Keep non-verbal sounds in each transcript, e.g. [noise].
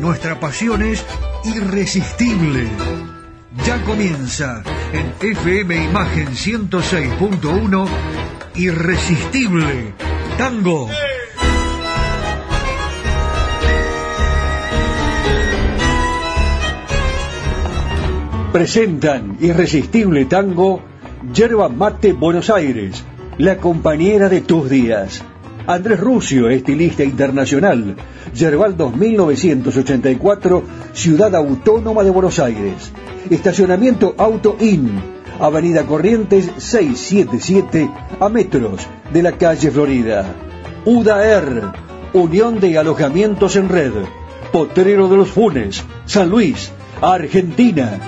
nuestra pasión es irresistible. Ya comienza en FM Imagen 106.1 Irresistible Tango. Presentan Irresistible Tango Yerba Mate Buenos Aires, la compañera de tus días. Andrés Rucio, estilista internacional. Yerbaldos 1984, Ciudad Autónoma de Buenos Aires. Estacionamiento Auto In, Avenida Corrientes 677, a metros de la calle Florida. UDAER, Unión de Alojamientos en Red. Potrero de los Funes, San Luis, Argentina.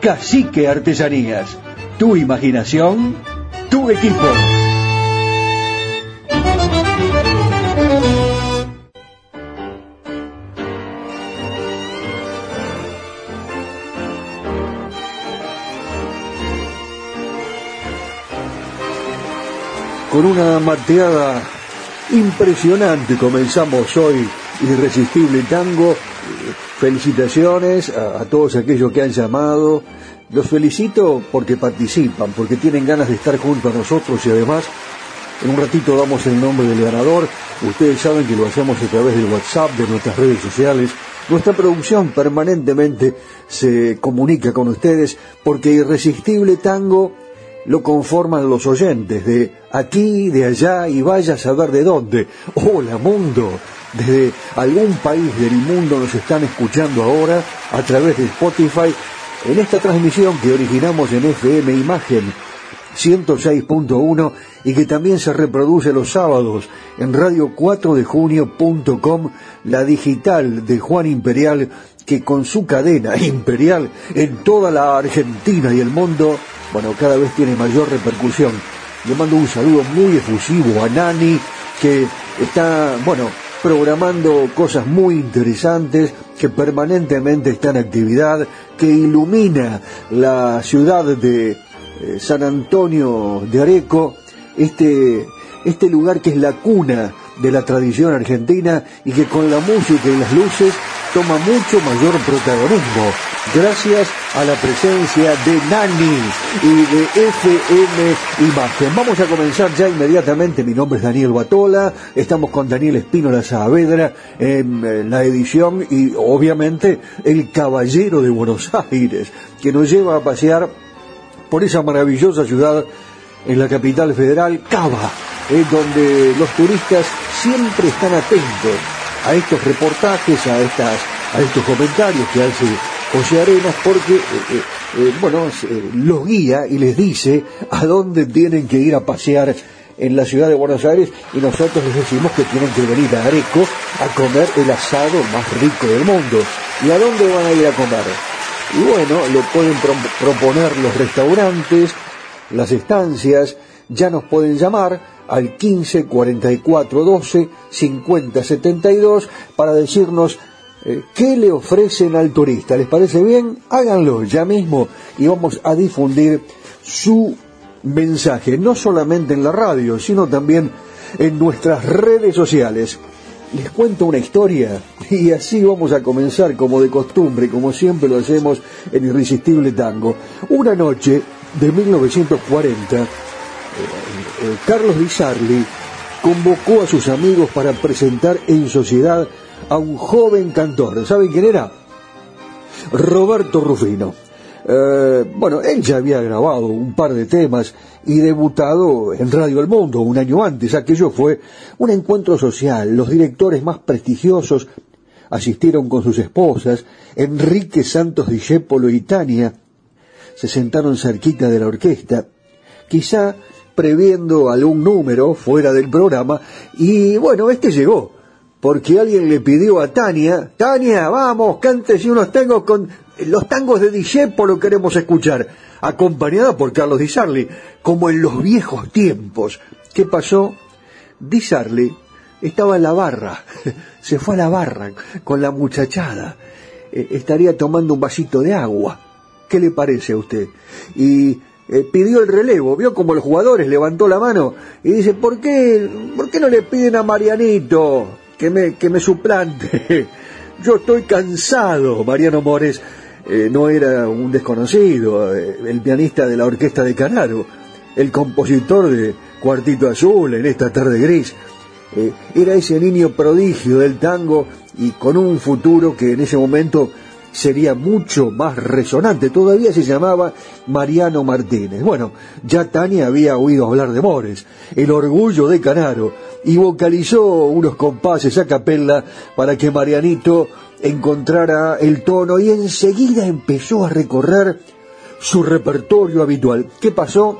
Cacique Artesanías. Tu imaginación, tu equipo. Con una mateada impresionante comenzamos hoy Irresistible Tango. Felicitaciones a, a, todos aquellos que han llamado. Los felicito porque participan, porque tienen ganas de estar junto a nosotros y además en un ratito damos el nombre del ganador. Ustedes saben que lo hacemos a través del WhatsApp, de nuestras redes sociales. Nuestra producción permanentemente se comunica con ustedes porque Irresistible Tango lo conforman los oyentes de aquí, de allá y vaya a saber de dónde. Hola mundo, desde algún país del mundo nos están escuchando ahora a través de Spotify en esta transmisión que originamos en FM Imagen 106.1 y que también se reproduce los sábados en radio4dejunio.com, la digital de Juan Imperial, que con su cadena imperial en toda la Argentina y el mundo, bueno, cada vez tiene mayor repercusión. Le mando un saludo muy efusivo a Nani, que está, bueno, programando cosas muy interesantes, que permanentemente está en actividad, que ilumina la ciudad de eh, San Antonio de Areco, este, este lugar que es la cuna de la tradición argentina y que con la música y las luces toma mucho mayor protagonismo gracias a la presencia de Nani y de FM Imagen. Vamos a comenzar ya inmediatamente. Mi nombre es Daniel Batola. Estamos con Daniel Espínola Saavedra en la edición y obviamente el Caballero de Buenos Aires que nos lleva a pasear por esa maravillosa ciudad en la capital federal, Cava, eh, donde los turistas siempre están atentos a estos reportajes, a estas, a estos comentarios que hace José Arenas, porque eh, eh, bueno, los guía y les dice a dónde tienen que ir a pasear en la ciudad de Buenos Aires y nosotros les decimos que tienen que venir a Areco a comer el asado más rico del mundo. ¿Y a dónde van a ir a comer? Y bueno, lo pueden pro proponer los restaurantes, las estancias, ya nos pueden llamar al 15 44 12 50 72 para decirnos eh, qué le ofrecen al turista. ¿Les parece bien? Háganlo ya mismo y vamos a difundir su mensaje, no solamente en la radio, sino también en nuestras redes sociales. Les cuento una historia y así vamos a comenzar como de costumbre, como siempre lo hacemos en Irresistible Tango. Una noche de 1940, eh, eh, Carlos Di Sarli convocó a sus amigos para presentar en sociedad a un joven cantor. ¿Saben quién era? Roberto Rufino. Eh, bueno, él ya había grabado un par de temas y debutado en Radio El Mundo un año antes. Aquello fue un encuentro social. Los directores más prestigiosos asistieron con sus esposas, Enrique Santos Discépolo y Tania, se sentaron cerquita de la orquesta, quizá previendo algún número fuera del programa, y bueno, este llegó, porque alguien le pidió a Tania, Tania, vamos, cántese unos tangos con los tangos de Discépolo queremos escuchar, acompañada por Carlos Di Sarli, como en los viejos tiempos. ¿Qué pasó? Di Sarli estaba en la barra, [laughs] se fue a la barra con la muchachada, eh, estaría tomando un vasito de agua. ¿Qué le parece a usted? Y eh, pidió el relevo, vio como los jugadores levantó la mano y dice, ¿por qué, ¿por qué no le piden a Marianito que me, que me suplante? [laughs] Yo estoy cansado, Mariano Mores. Eh, no era un desconocido, el pianista de la orquesta de Canaro, el compositor de Cuartito Azul en esta tarde gris. Eh, era ese niño prodigio del tango y con un futuro que en ese momento sería mucho más resonante. Todavía se llamaba Mariano Martínez. Bueno, ya Tania había oído hablar de Mores, el orgullo de Canaro, y vocalizó unos compases a capella para que Marianito encontrara el tono y enseguida empezó a recorrer su repertorio habitual. ¿Qué pasó?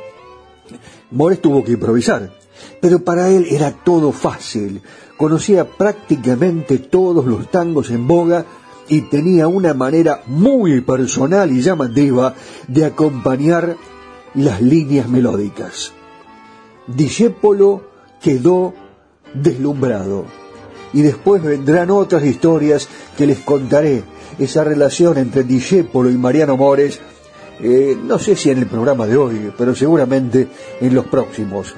Mores tuvo que improvisar pero para él era todo fácil. Conocía prácticamente todos los tangos en boga y tenía una manera muy personal y llamativa de acompañar las líneas melódicas. Discépolo quedó deslumbrado. Y después vendrán otras historias que les contaré. Esa relación entre Discépolo y Mariano Mores, eh, no sé si en el programa de hoy, pero seguramente en los próximos.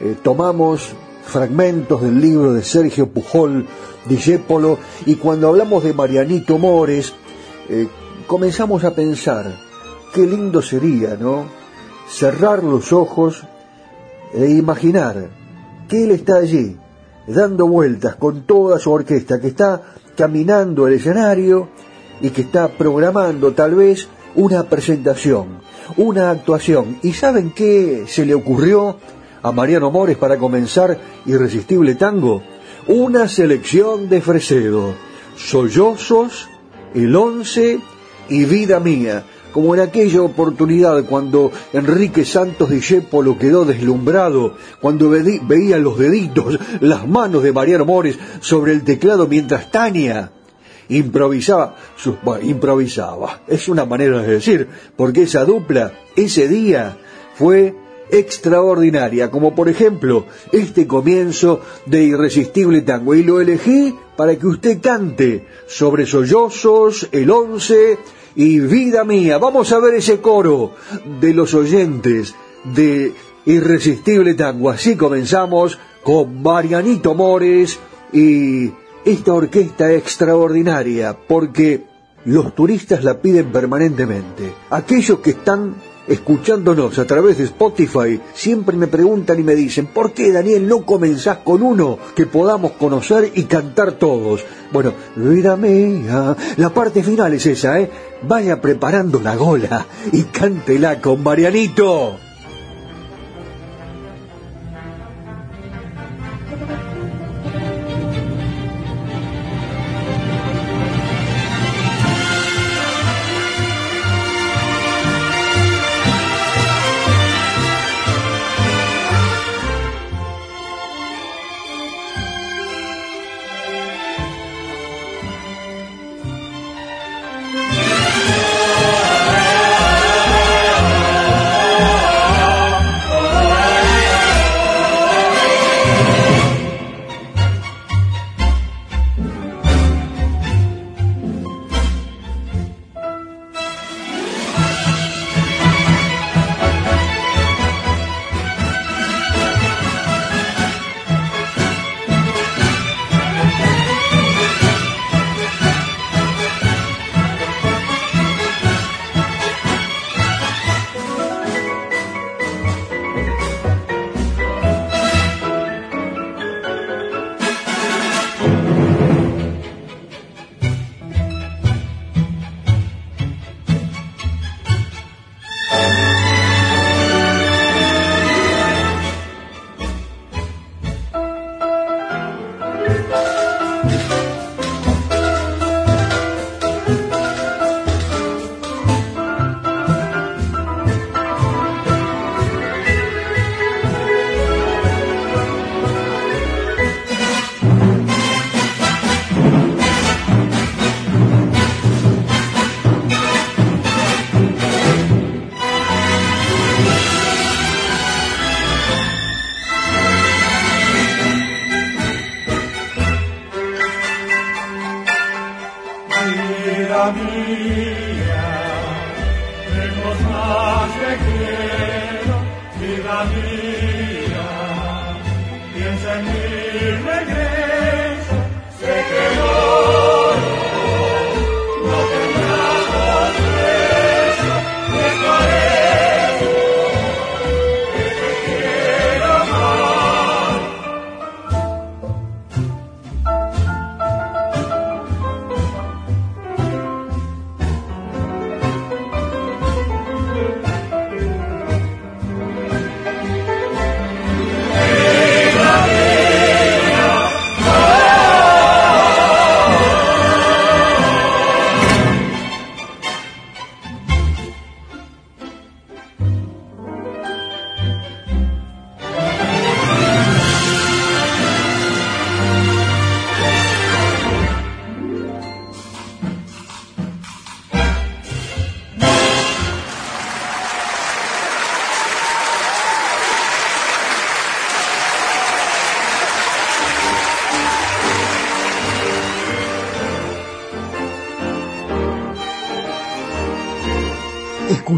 Eh, tomamos fragmentos del libro de Sergio Pujol, Discépolo, y cuando hablamos de Marianito Mores, eh, comenzamos a pensar, qué lindo sería, ¿no? Cerrar los ojos e imaginar que él está allí, dando vueltas con toda su orquesta, que está caminando el escenario y que está programando tal vez una presentación, una actuación. ¿Y saben qué se le ocurrió a Mariano Mores para comenzar Irresistible Tango? Una selección de Fresedo, Sollozos, El Once y Vida Mía, como en aquella oportunidad cuando Enrique Santos Discépolo quedó deslumbrado, cuando veía los deditos, las manos de Mariano Mores sobre el teclado mientras Tania improvisaba, improvisaba, es una manera de decir, porque esa dupla, ese día, fue extraordinaria, como por ejemplo este comienzo de Irresistible Tango. Y lo elegí para que usted cante sobre sollozos, el once y vida mía. Vamos a ver ese coro de los oyentes de Irresistible Tango. Así comenzamos con Marianito Mores y esta orquesta extraordinaria, porque los turistas la piden permanentemente. Aquellos que están escuchándonos a través de Spotify, siempre me preguntan y me dicen, ¿por qué Daniel no comenzás con uno que podamos conocer y cantar todos? Bueno, vida la parte final es esa, ¿eh? Vaya preparando la gola y cántela con Marianito.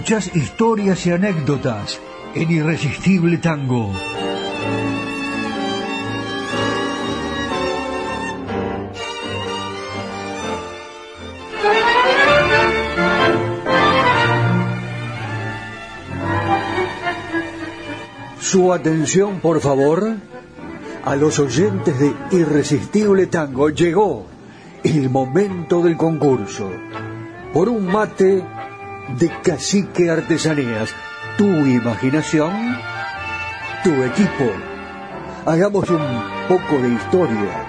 Escuchás historias y anécdotas en Irresistible Tango. Su atención, por favor, a los oyentes de Irresistible Tango. Llegó el momento del concurso. Por un mate de Cacique Artesanías. Tu imaginación, tu equipo. Hagamos un poco de historia,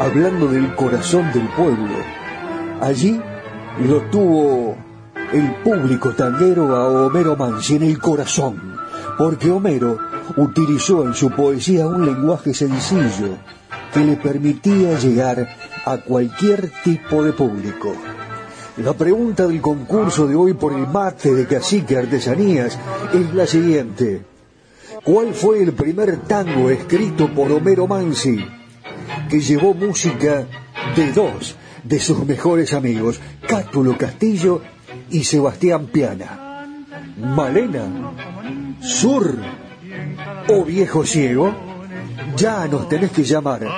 hablando del corazón del pueblo. Allí lo tuvo el público tanguero a Homero Mansi en el corazón, porque Homero utilizó en su poesía un lenguaje sencillo que le permitía llegar a cualquier tipo de público. La pregunta del concurso de hoy por el mate de cacique artesanías es la siguiente. ¿Cuál fue el primer tango escrito por Homero Mansi que llevó música de dos de sus mejores amigos, Cátulo Castillo y Sebastián Piana? ¿Malena? ¿Sur? ¿O Viejo Ciego? Ya nos tenés que llamar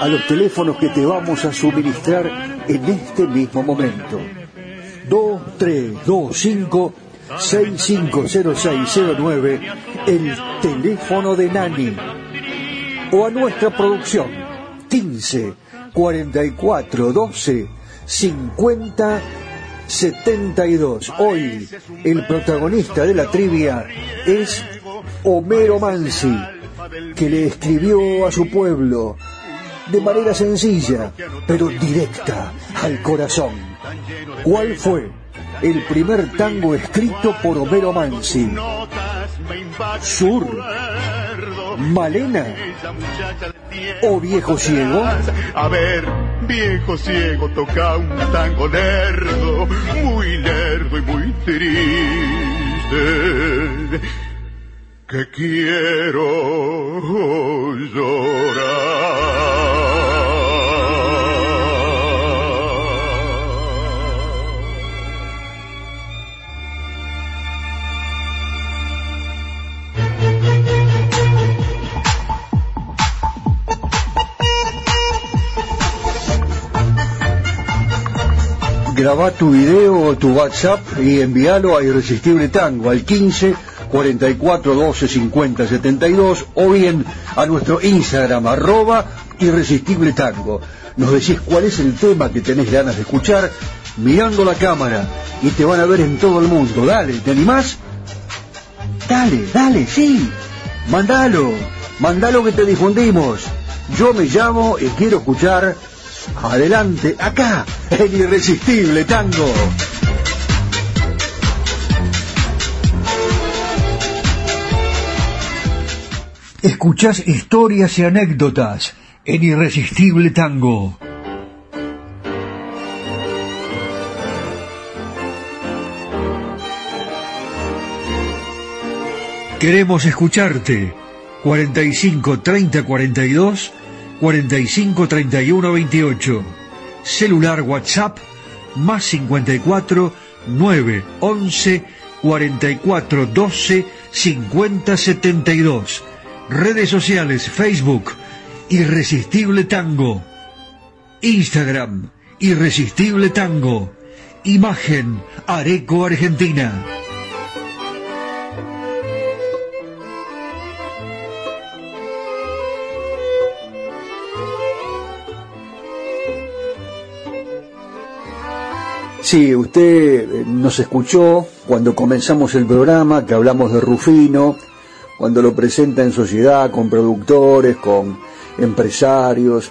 a los teléfonos que te vamos a suministrar en este mismo momento. 2325 650609, el teléfono de Nani. O a nuestra producción, 15 44 12 50 72. Hoy el protagonista de la trivia es Homero Mansi, que le escribió a su pueblo de manera sencilla, pero directa al corazón. ¿Cuál fue el primer tango escrito por Homero Mansi? Sur, Malena o Viejo Ciego. A ver, viejo ciego toca un tango lerdo, muy lerdo y muy triste, que quiero llorar. Graba tu video o tu WhatsApp y envíalo a Irresistible Tango al 15 44 12 50 72 o bien a nuestro Instagram arroba Irresistible Tango. Nos decís cuál es el tema que tenés ganas de escuchar mirando la cámara y te van a ver en todo el mundo. Dale, ¿te animás? Dale, dale, sí. Mandalo, mandalo que te difundimos. Yo me llamo y quiero escuchar adelante, acá, en Irresistible Tango. Escuchás historias y anécdotas en Irresistible Tango. Queremos escucharte. 45 30 42 45 31 28. Celular WhatsApp más 54 9 11 44 12 50 72. Redes sociales Facebook Irresistible Tango. Instagram Irresistible Tango. Imagen Areco Argentina. Sí, usted eh, nos escuchó cuando comenzamos el programa, que hablamos de Rufino, cuando lo presenta en sociedad, con productores, con empresarios,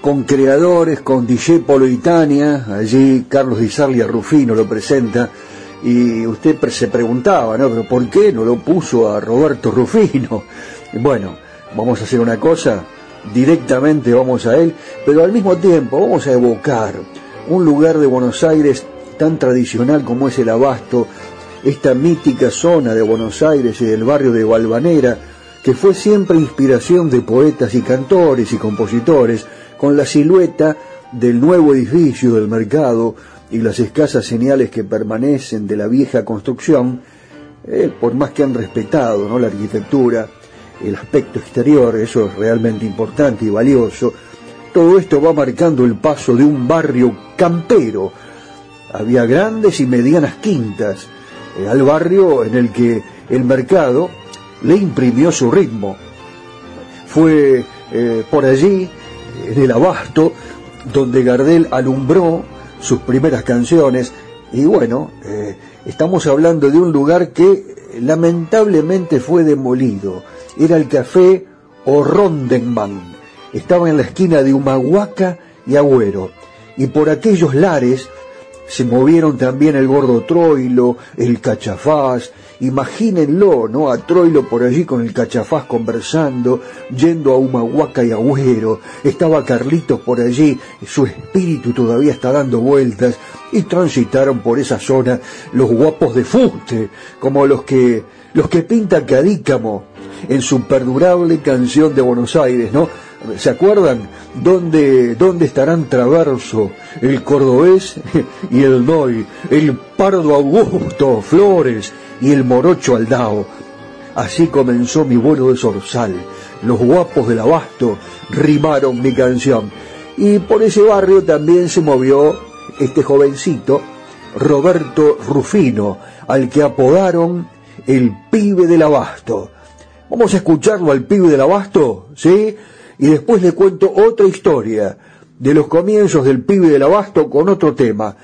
con creadores, con DJ Polo Itania, allí Carlos Di a Rufino lo presenta, y usted se preguntaba, ¿no? ¿Pero por qué no lo puso a Roberto Rufino? [laughs] Bueno, vamos a hacer una cosa, directamente vamos a él, pero al mismo tiempo vamos a evocar un lugar de Buenos Aires tan tradicional como es el Abasto, esta mítica zona de Buenos Aires y del barrio de Valvanera, que fue siempre inspiración de poetas y cantores y compositores, con la silueta del nuevo edificio del mercado y las escasas señales que permanecen de la vieja construcción, eh, por más que han respetado ¿no? la arquitectura, el aspecto exterior, eso es realmente importante y valioso, todo esto va marcando el paso de un barrio campero. Había grandes y medianas quintas eh, al barrio en el que el mercado le imprimió su ritmo. Fue eh, por allí, en el abasto, donde Gardel alumbró sus primeras canciones y bueno, eh, estamos hablando de un lugar que lamentablemente fue demolido. Era el café Rondenman estaba en la esquina de Humahuaca y Agüero, y por aquellos lares se movieron también el gordo Troilo, el cachafaz, imagínenlo, ¿no? A Troilo por allí con el cachafaz conversando, yendo a Humahuaca y Agüero, estaba Carlitos por allí, su espíritu todavía está dando vueltas, y transitaron por esa zona los guapos de fuste, como los que, los que pinta Cadícamo en su perdurable canción de Buenos Aires, ¿no? ¿Se acuerdan? ¿Dónde, ¿Dónde estarán Traverso, el cordobés [laughs] y el Noy, el pardo Augusto, Flores y el morocho Aldao? Así comenzó mi vuelo de zorzal. Los guapos del abasto rimaron mi canción. Y por ese barrio también se movió este jovencito, Roberto Rufino, al que apodaron el pibe del abasto. Vamos a escucharlo al pibe del abasto, ¿sí? Y después le cuento otra historia de los comienzos del pibe del abasto con otro tema.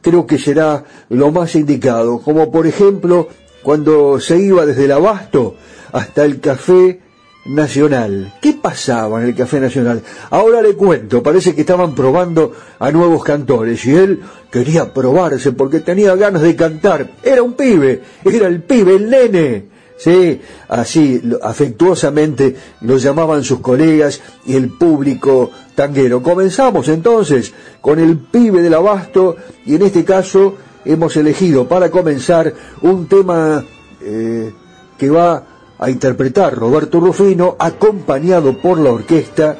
Creo que será lo más indicado, como por ejemplo cuando se iba desde el abasto hasta el café nacional. ¿Qué pasaba en el Café Nacional? Ahora le cuento, parece que estaban probando a nuevos cantores y él quería probarse porque tenía ganas de cantar. Era un pibe, era el pibe, el nene. Sí, así afectuosamente lo llamaban sus colegas y el público tanguero. Comenzamos entonces con el pibe del abasto y en este caso hemos elegido para comenzar un tema eh, que va a interpretar Roberto Rufino acompañado por la orquesta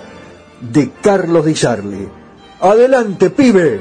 de Carlos Di Sarli. Adelante, pibe.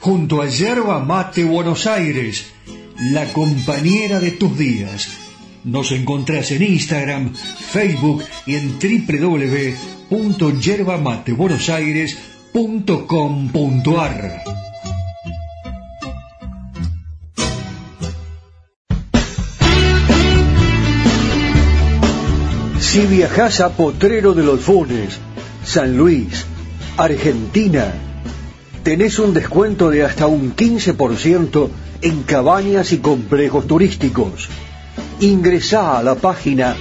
junto a Yerba Mate Buenos Aires, la compañera de tus días. Nos encontrás en Instagram, Facebook y en www.yerbamatebuenosaires.com.ar. Si viajas a Potrero de los Funes, San Luis, Argentina, tenés un descuento de hasta un 15% en cabañas y complejos turísticos. Ingresá a la página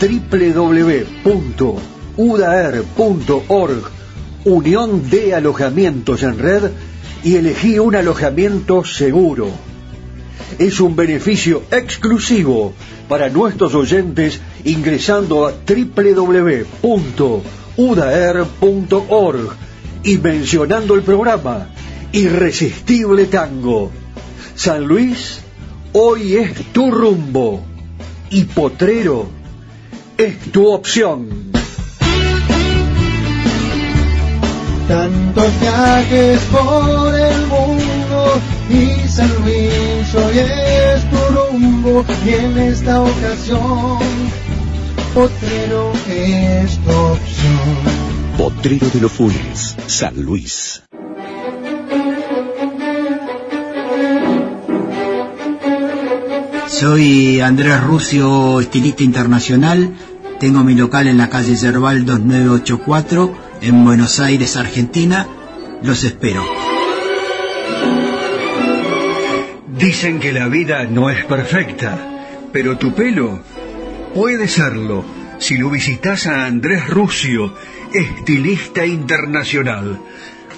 www.udaer.org, Unión de Alojamientos en Red, y elegí un alojamiento seguro. Es un beneficio exclusivo para nuestros oyentes ingresando a www.udaer.org y mencionando el programa Irresistible Tango. San Luis, hoy es tu rumbo y Potrero es tu opción. Tantos viajes por el mundo y San Luis hoy es tu rumbo y en esta ocasión Potrero es tu opción. Potrero de los Funes, San Luis. Soy Andrés Rucio, estilista internacional. Tengo mi local en la calle Yerbal 2984 en Buenos Aires, Argentina. Los espero. Dicen que la vida no es perfecta, pero tu pelo puede serlo si lo visitas a Andrés Rucio, estilista internacional.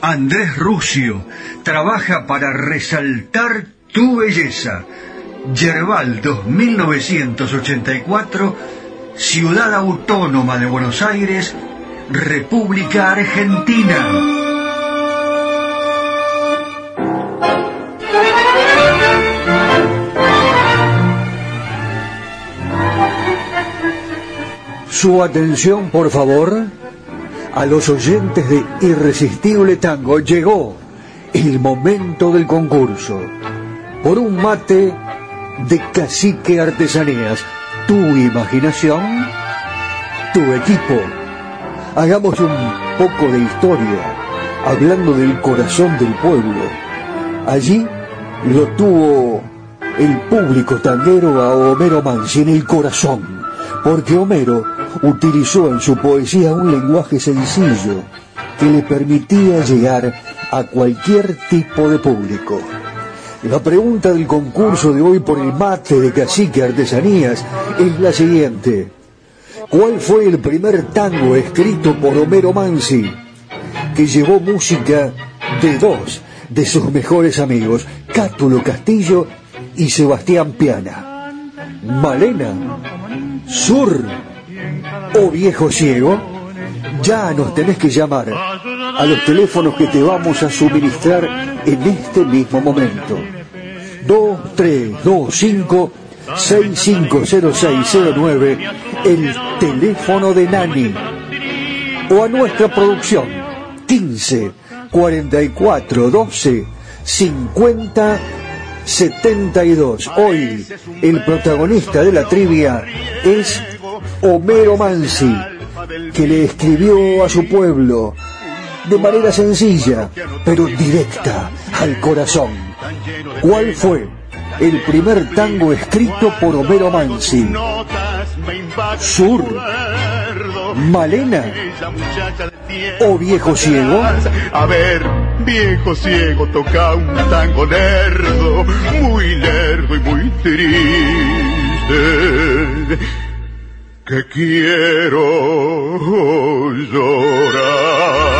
Andrés Rucio trabaja para resaltar tu belleza. Yerbal 2984, Ciudad Autónoma de Buenos Aires, República Argentina. Su atención, por favor, a los oyentes de Irresistible Tango. Llegó el momento del concurso. Por un mate de cacique artesanías. Tu imaginación, tu equipo. Hagamos un poco de historia, hablando del corazón del pueblo. Allí lo tuvo el público tanguero a Homero Mansi en el corazón, porque Homero utilizó en su poesía un lenguaje sencillo que le permitía llegar a cualquier tipo de público. La pregunta del concurso de hoy por el mate de cacique artesanías es la siguiente. ¿Cuál fue el primer tango escrito por Homero Mansi que llevó música de dos de sus mejores amigos, Cátulo Castillo y Sebastián Piana? ¿Malena? ¿Sur? ¿O Viejo Ciego? Ya nos tenés que llamar a los teléfonos que te vamos a suministrar en este mismo momento. 2325 650609, el teléfono de Nani. O a nuestra producción, 15 44 12 50 72. Hoy el protagonista de la trivia es Homero Mansi, que le escribió a su pueblo de manera sencilla, pero directa al corazón. ¿Cuál fue el primer tango escrito por Homero Mansi? ¿Sur? ¿Malena? ¿O Viejo Ciego? A ver, viejo ciego toca un tango lerdo, muy lerdo y muy triste, que quiero llorar.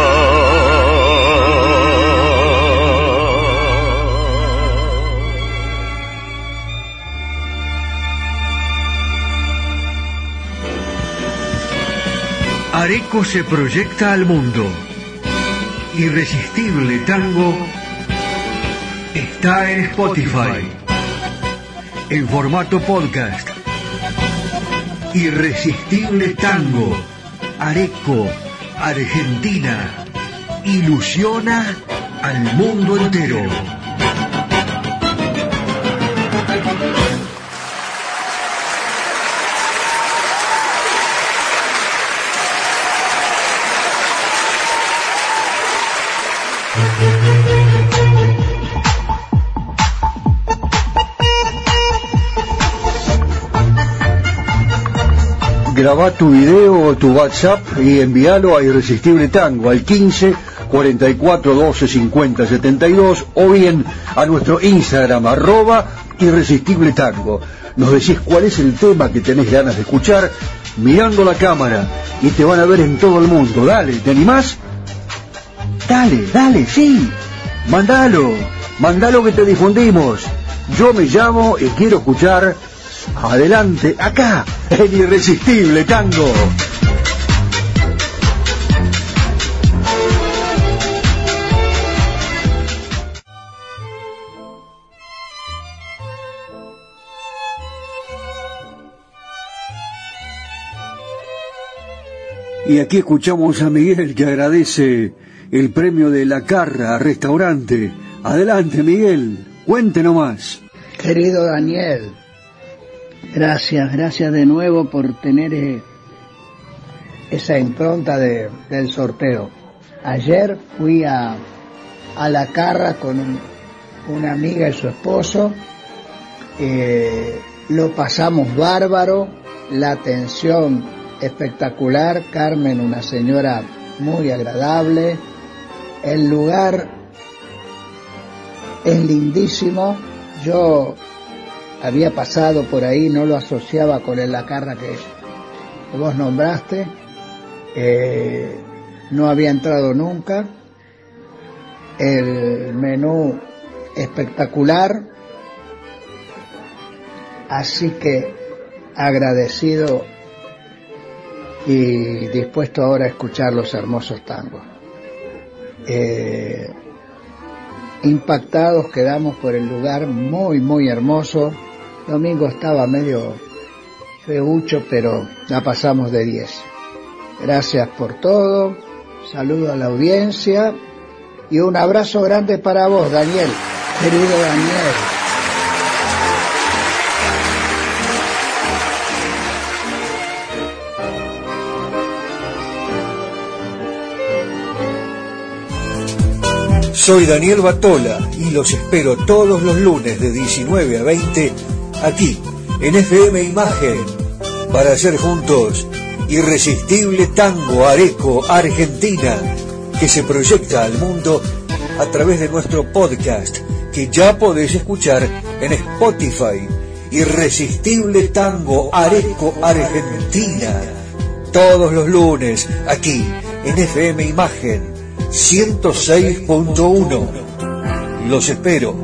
Areco se proyecta al mundo. Irresistible Tango está en Spotify. En formato podcast. Irresistible Tango. Areco, Argentina. Ilusiona al mundo entero. Graba tu video o tu WhatsApp y envíalo a Irresistible Tango al 15 44 12 50 72 o bien a nuestro Instagram arroba Irresistible Tango. Nos decís cuál es el tema que tenés ganas de escuchar mirando la cámara y te van a ver en todo el mundo. Dale, ¿te animás? Dale, dale, sí. Mandalo, mandalo que te difundimos. Yo me llamo y quiero escuchar adelante, acá, en Irresistible Tango. Y aquí escuchamos a Miguel que agradece el premio de la Carra Restaurante. Adelante, Miguel, cuente nomás. Querido Daniel, gracias, gracias de nuevo por tener eh, esa impronta de- del sorteo. Ayer fui a, a la carra con un- una amiga y su esposo, eh, lo pasamos bárbaro, la atención espectacular, Carmen una señora muy agradable, el lugar es lindísimo, yo había pasado por ahí, no lo asociaba con el la carra que, que vos nombraste, eh, no había entrado nunca, el menú espectacular, así que agradecido y dispuesto ahora a escuchar los hermosos tangos. Eh, impactados quedamos por el lugar muy muy hermoso. Domingo estaba medio feucho, pero la pasamos de 10. Gracias por todo, saludo a la audiencia y un abrazo grande para vos, Daniel, querido Daniel. Soy Daniel Batola y los espero todos los lunes de 19 a 20 aquí en FM Imagen para hacer juntos Irresistible Tango Areco Argentina que se proyecta al mundo a través de nuestro podcast que ya podés escuchar en Spotify. Irresistible Tango Areco Argentina. Todos los lunes aquí en FM Imagen 106.1. Los espero.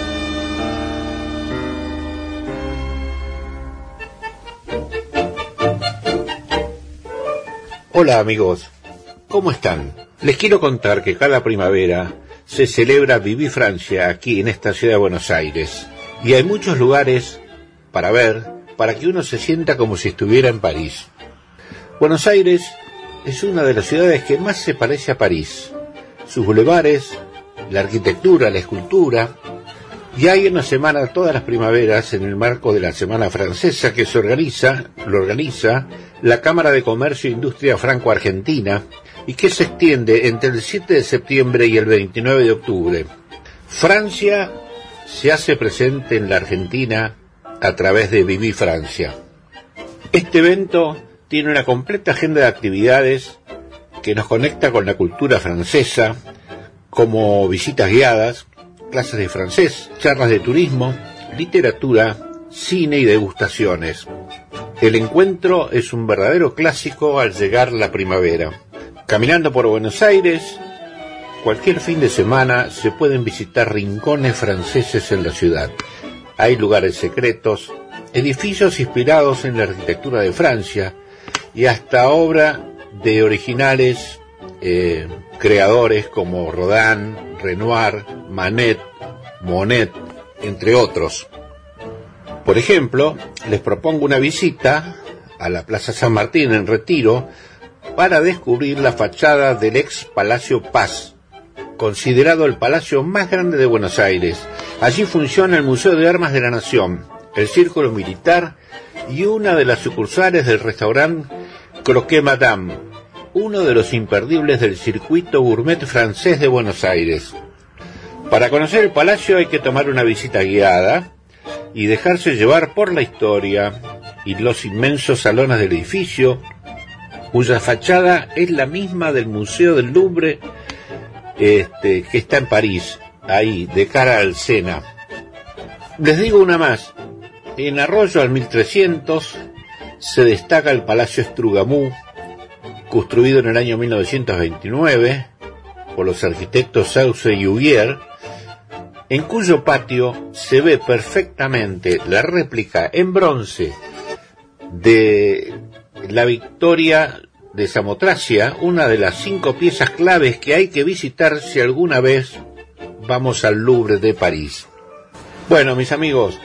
Hola amigos, ¿cómo están? Les quiero contar que cada primavera se celebra Viví Francia aquí en esta ciudad de Buenos Aires. Y hay muchos lugares para ver, para que uno se sienta como si estuviera en París. Buenos Aires es una de las ciudades que más se parece a París. Sus bulevares, la arquitectura, la escultura. Y hay una semana todas las primaveras en el marco de la Semana Francesa que se organiza, lo organiza la Cámara de Comercio e Industria Franco-Argentina y que se extiende entre el 7 de septiembre y el 29 de octubre. Francia se hace presente en la Argentina a través de Viví Francia. Este evento tiene una completa agenda de actividades que nos conecta con la cultura francesa, como visitas guiadas, clases de francés, charlas de turismo, literatura, cine y degustaciones. El encuentro es un verdadero clásico al llegar la primavera. Caminando por Buenos Aires, cualquier fin de semana se pueden visitar rincones franceses en la ciudad. Hay lugares secretos, edificios inspirados en la arquitectura de Francia y hasta obra de originales eh, creadores como Rodin, Renoir, Manet, Monet, entre otros. Por ejemplo, les propongo una visita a la Plaza San Martín en Retiro para descubrir la fachada del ex Palacio Paz, considerado el palacio más grande de Buenos Aires. Allí funciona el Museo de Armas de la Nación, el Círculo Militar y una de las sucursales del restaurante Croquet Madame, uno de los imperdibles del circuito gourmet francés de Buenos Aires. Para conocer el palacio hay que tomar una visita guiada y dejarse llevar por la historia y los inmensos salones del edificio, cuya fachada es la misma del Museo del Louvre este, que está en París, ahí, de cara al Sena. Les digo una más. En Arroyo al 1300 se destaca el Palacio Estrugamú, construido en el año 1929 por los arquitectos Sauce y Huguier, en cuyo patio se ve perfectamente la réplica en bronce de la victoria de Samotracia, una de las cinco piezas claves que hay que visitar si alguna vez vamos al Louvre de París. Bueno, mis amigos,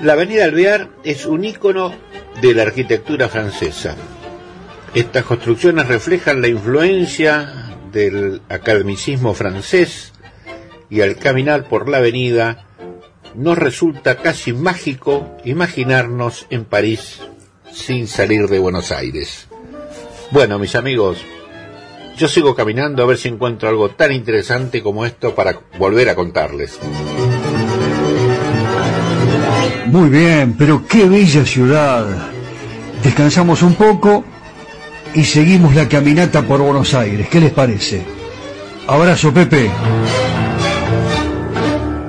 la Avenida Alvear es un ícono de la arquitectura francesa. Estas construcciones reflejan la influencia del academicismo francés y al caminar por la avenida nos resulta casi mágico imaginarnos en París sin salir de Buenos Aires. Bueno, mis amigos, yo sigo caminando a ver si encuentro algo tan interesante como esto para volver a contarles. Muy bien, pero qué bella ciudad. Descansamos un poco y seguimos la caminata por Buenos Aires. ¿Qué les parece? Abrazo, Pepe.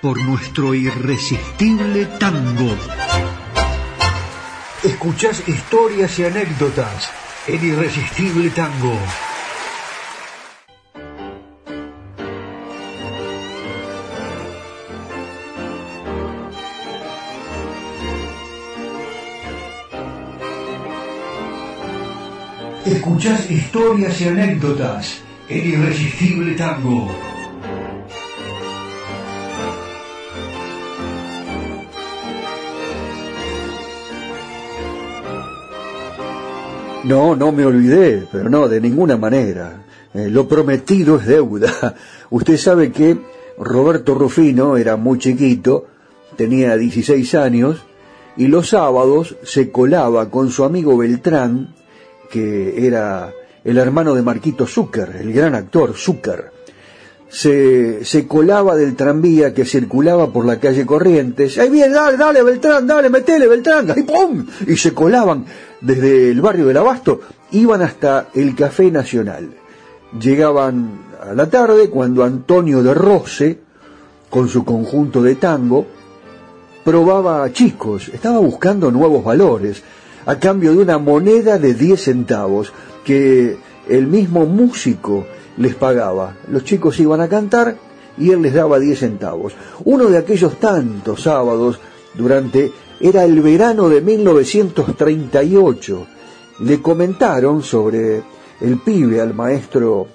por nuestro irresistible tango. Escuchás historias y anécdotas en Irresistible Tango. Escuchás historias y anécdotas en Irresistible Tango. No, no me olvidé, pero no, de ninguna manera. Eh, lo prometido es deuda. [laughs] Usted sabe que Roberto Rufino era muy chiquito, tenía 16 años, y los sábados se colaba con su amigo Beltrán, que era el hermano de Marquito Zucker, el gran actor Zucker. Se, se colaba del tranvía que circulaba por la calle Corrientes. ¡Ahí viene, dale, dale, Beltrán, dale, metele, Beltrán! ¡Ahí, pum! Y se colaban desde el barrio del Abasto, iban hasta el Café Nacional. Llegaban a la tarde cuando Antonio de Rose, con su conjunto de tango, probaba chicos, estaba buscando nuevos valores, a cambio de una moneda de 10 centavos que el mismo músico les pagaba. Los chicos iban a cantar y él les daba 10 centavos. Uno de aquellos tantos sábados durante era el verano de 1938. Le comentaron sobre el pibe al maestro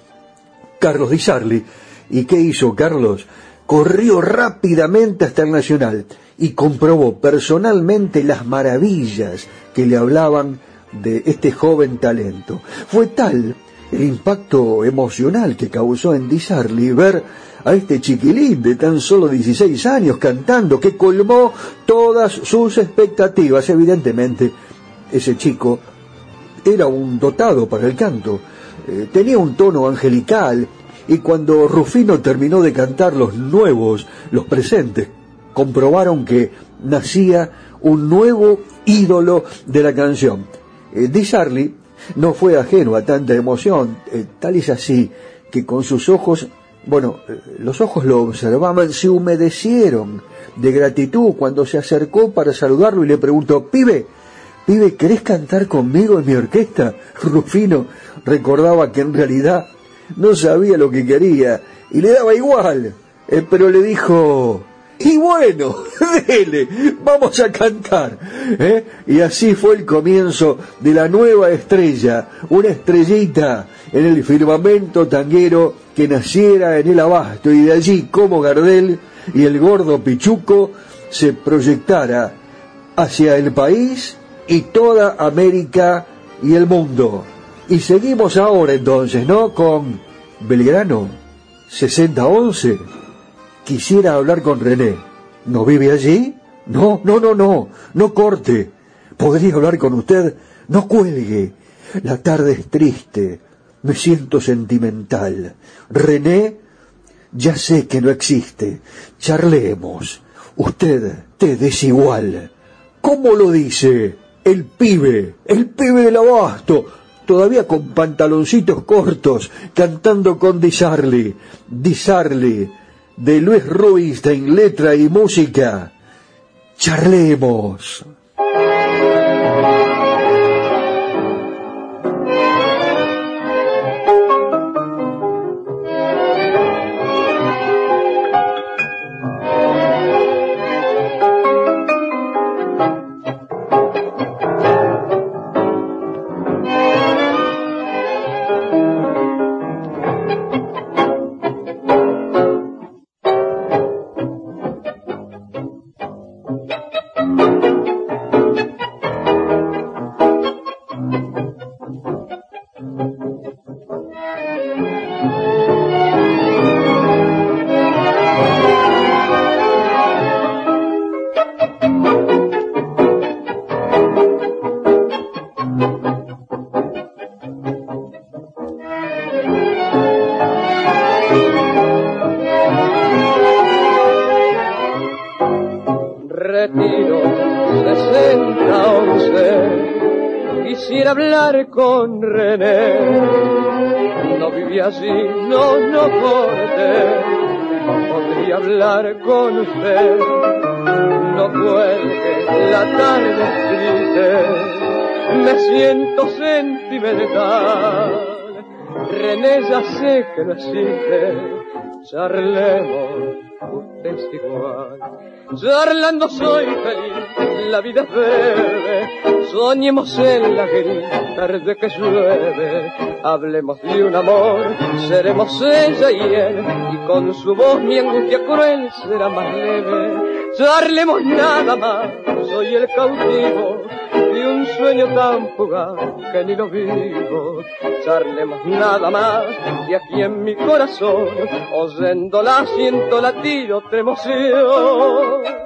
Carlos Di Sarli. ¿Y qué hizo Carlos? Corrió rápidamente hasta el Nacional y comprobó personalmente las maravillas que le hablaban de este joven talento. Fue tal el impacto emocional que causó en Di Sarli ver a este chiquilín de tan solo 16 años cantando que colmó todas sus expectativas. Evidentemente, ese chico era un dotado para el canto, eh, tenía un tono angelical y cuando Rufino terminó de cantar los nuevos, los presentes, comprobaron que nacía un nuevo ídolo de la canción. Eh, Di Sarli no fue ajeno a tanta emoción, eh, tal es así que con sus ojos bueno, eh, los ojos lo observaban, se humedecieron de gratitud cuando se acercó para saludarlo y le preguntó, pibe, pibe, ¿querés cantar conmigo en mi orquesta? [laughs] Rufino recordaba que en realidad no sabía lo que quería y le daba igual, eh, pero le dijo, y bueno, [laughs] dele, vamos a cantar. ¿eh? Y así fue el comienzo de la nueva estrella, una estrellita en el firmamento tanguero que naciera en el abasto y de allí como Gardel y el gordo Pichuco se proyectara hacia el país y toda América y el mundo. Y seguimos ahora entonces, ¿no? Con Belgrano 6011 quisiera hablar con René. ¿No vive allí? No, no, no, no, no corte. ¿Podría hablar con usted? No cuelgue. La tarde es triste. Me siento sentimental. René, ya sé que no existe. Charlemos. Usted te desigual. ¿Cómo lo dice? El pibe, el pibe del abasto, todavía con pantaloncitos cortos, cantando con Disarli. Disarli de Luis Rubinstein, letra y música. Charlemos. La vida soñemos en la gris, tarde que llueve, hablemos de un amor, seremos ella y él, y con su voz mi angustia cruel será más leve. Charlemos nada más, soy el cautivo de un sueño tan fugaz que ni lo vivo. Charlemos nada más, y aquí en mi corazón, oyéndola siento latir otra emoción.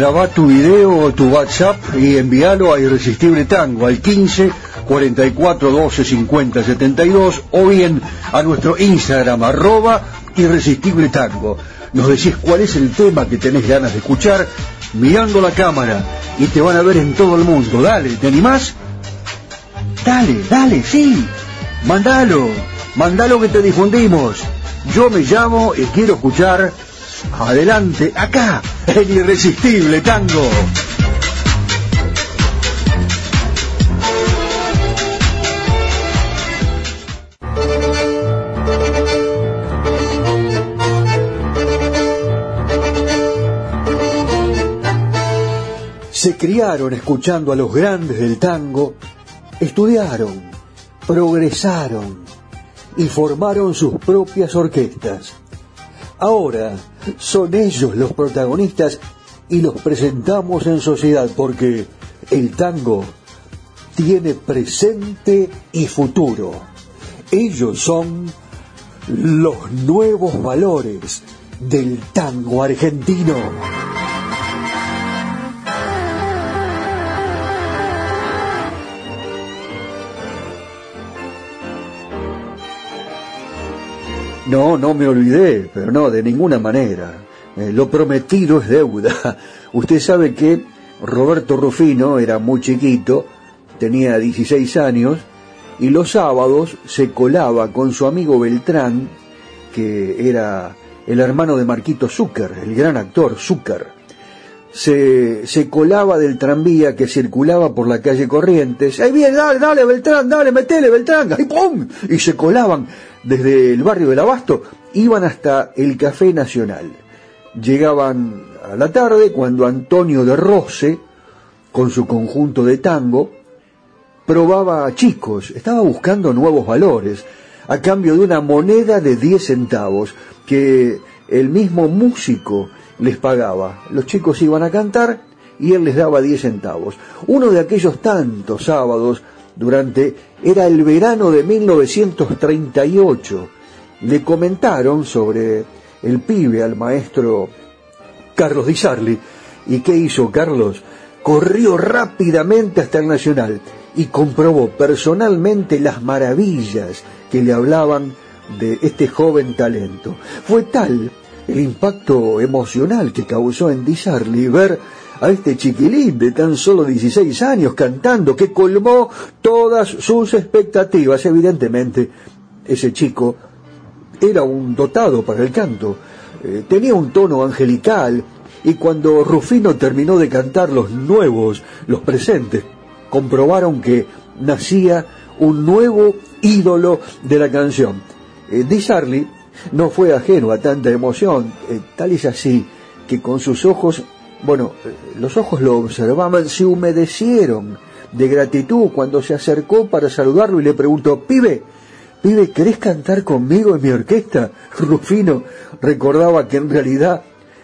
Graba tu video o tu WhatsApp y envíalo a Irresistible Tango al 15 44 12 50 72 o bien a nuestro Instagram arroba Irresistible Tango. Nos decís cuál es el tema que tenés ganas de escuchar mirando la cámara y te van a ver en todo el mundo. Dale, ¿te animás? Dale, dale, sí. Mandalo, mandalo que te difundimos. Yo me llamo y quiero escuchar Adelante, acá, el irresistible tango. Se criaron escuchando a los grandes del tango, estudiaron, progresaron y formaron sus propias orquestas. Ahora son ellos los protagonistas y los presentamos en sociedad porque el tango tiene presente y futuro. Ellos son los nuevos valores del tango argentino. No, no me olvidé, pero no, de ninguna manera. Eh, lo prometido es deuda. [laughs] Usted sabe que Roberto Rufino era muy chiquito, tenía 16 años, y los sábados se colaba con su amigo Beltrán, que era el hermano de Marquito Zucker, el gran actor Zucker. Se, se colaba del tranvía que circulaba por la calle Corrientes. ¡Ahí viene, dale, dale, Beltrán, dale, metele, Beltrán! [laughs] ¡Y pum! Y se colaban desde el barrio del Abasto, iban hasta el Café Nacional. Llegaban a la tarde cuando Antonio de Rose, con su conjunto de tango, probaba a chicos, estaba buscando nuevos valores, a cambio de una moneda de 10 centavos que el mismo músico les pagaba. Los chicos iban a cantar y él les daba 10 centavos. Uno de aquellos tantos sábados durante era el verano de 1938. Le comentaron sobre el pibe al maestro Carlos Di Sarli. ¿Y qué hizo Carlos? Corrió rápidamente hasta el Nacional y comprobó personalmente las maravillas que le hablaban de este joven talento. Fue tal el impacto emocional que causó en Di Sarli ver a este chiquilín de tan solo 16 años cantando que colmó todas sus expectativas. Evidentemente, ese chico, era un dotado para el canto. Eh, tenía un tono angelical y cuando Rufino terminó de cantar los nuevos, los presentes, comprobaron que nacía un nuevo ídolo de la canción. Eh, Di no fue ajeno a tanta emoción, eh, tal es así que con sus ojos, bueno, eh, los ojos lo observaban, se humedecieron de gratitud cuando se acercó para saludarlo y le preguntó, pibe, pibe, ¿querés cantar conmigo en mi orquesta? [laughs] Rufino recordaba que en realidad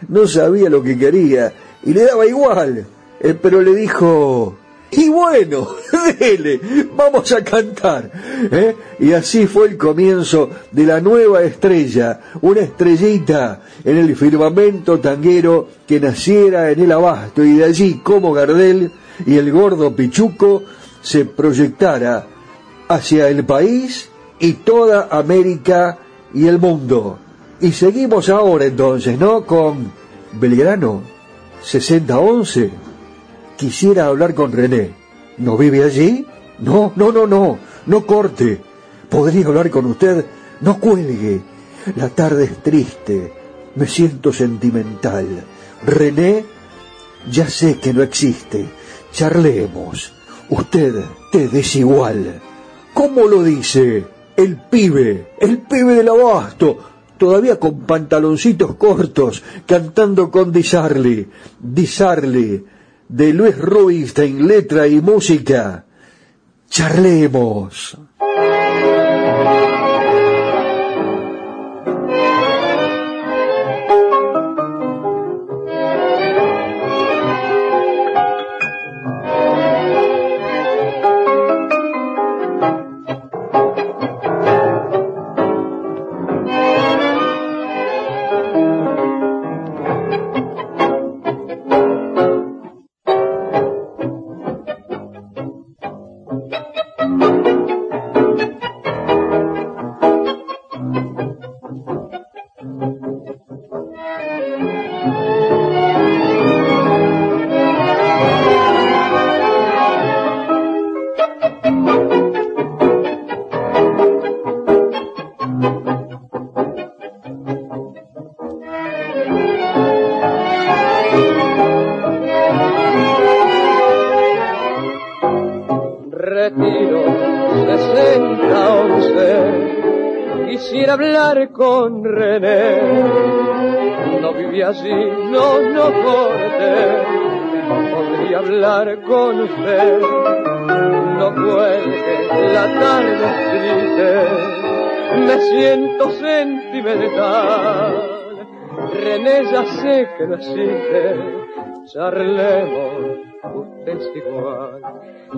no sabía lo que quería y le daba igual, eh, pero le dijo, y bueno, [laughs] dele, vamos a cantar. ¿eh? Y así fue el comienzo de la nueva estrella, una estrellita en el firmamento tanguero que naciera en el abasto y de allí como Gardel y el gordo Pichuco se proyectara hacia el país y toda América y el mundo. Y seguimos ahora entonces, ¿no? Con Belgrano 6011 quisiera hablar con René. ¿No vive allí? No, no, no, no, no corte. ¿Podría hablar con usted? No cuelgue. La tarde es triste. Me siento sentimental. René, ya sé que no existe. Charlemos. Usted te desigual. ¿Cómo lo dice? El pibe, el pibe del abasto, todavía con pantaloncitos cortos, cantando con Disarli. Disarli de Luis Rubinstein, letra y música. Charlemos. Charlemos usted.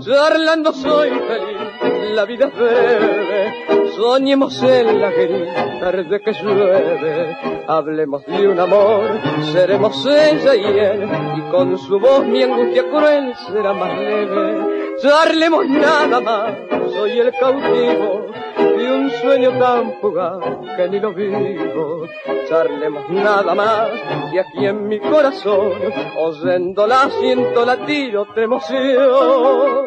Charlando soy feliz, la vida es breve, soñemos en la gris, tarde que llueve, hablemos de un amor, seremos ella y él, y con su voz mi angustia cruel será más leve. Charlemos nada más, soy el cautivo de un sueño tan fugaz que ni lo vivo. Charlemos nada más y aquí en mi corazón, oyéndola siento latir otra emoción.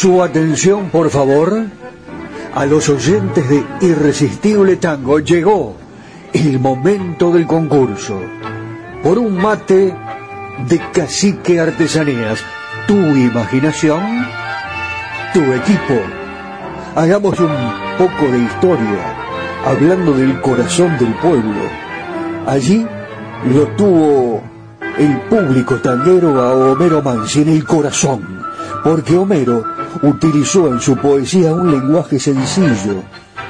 Su atención, por favor. a los oyentes de Irresistible Tango llegó el momento del concurso. Por un mate de cacique artesanías, tu imaginación, tu equipo. Hagamos un poco de historia, hablando del corazón del pueblo. Allí lo tuvo el público tanguero a Homero Mansi en el corazón, porque Homero utilizó en su poesía un lenguaje sencillo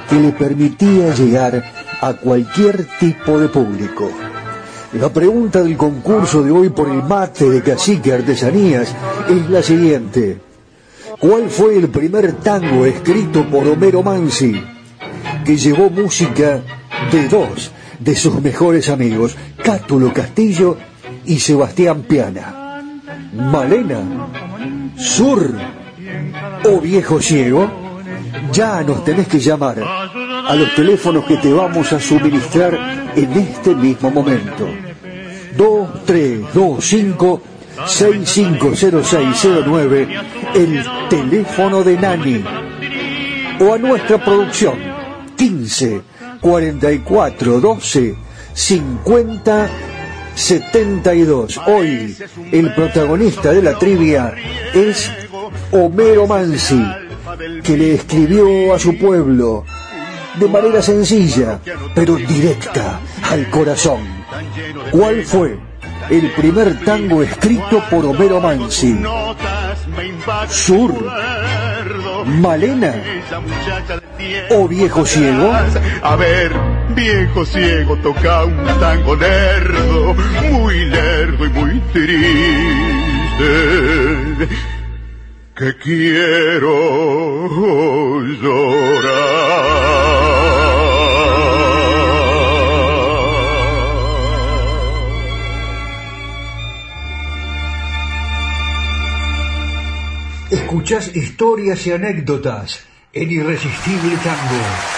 que le permitía llegar a cualquier tipo de público. La pregunta del concurso de hoy por el mate de cacique artesanías es la siguiente. ¿Cuál fue el primer tango escrito por Homero Mansi que llevó música de dos de sus mejores amigos, Cátulo Castillo y Sebastián Piana? Malena, Sur o Viejo Ciego, ya nos tenés que llamar a los teléfonos que te vamos a suministrar en este mismo momento. 2325 650609, el teléfono de Nani. O a nuestra producción, 15 44 12 50 72. Hoy el protagonista de la trivia es Homero Mansi, que le escribió a su pueblo de manera sencilla, pero directa al corazón. ¿Cuál fue el primer tango escrito por Homero Mansi? Sur, Malena o Viejo Ciego? A ver, viejo ciego toca un tango lerdo, muy lerdo y muy triste, que quiero llorar. Escuchás historias y anécdotas en Irresistible Tango.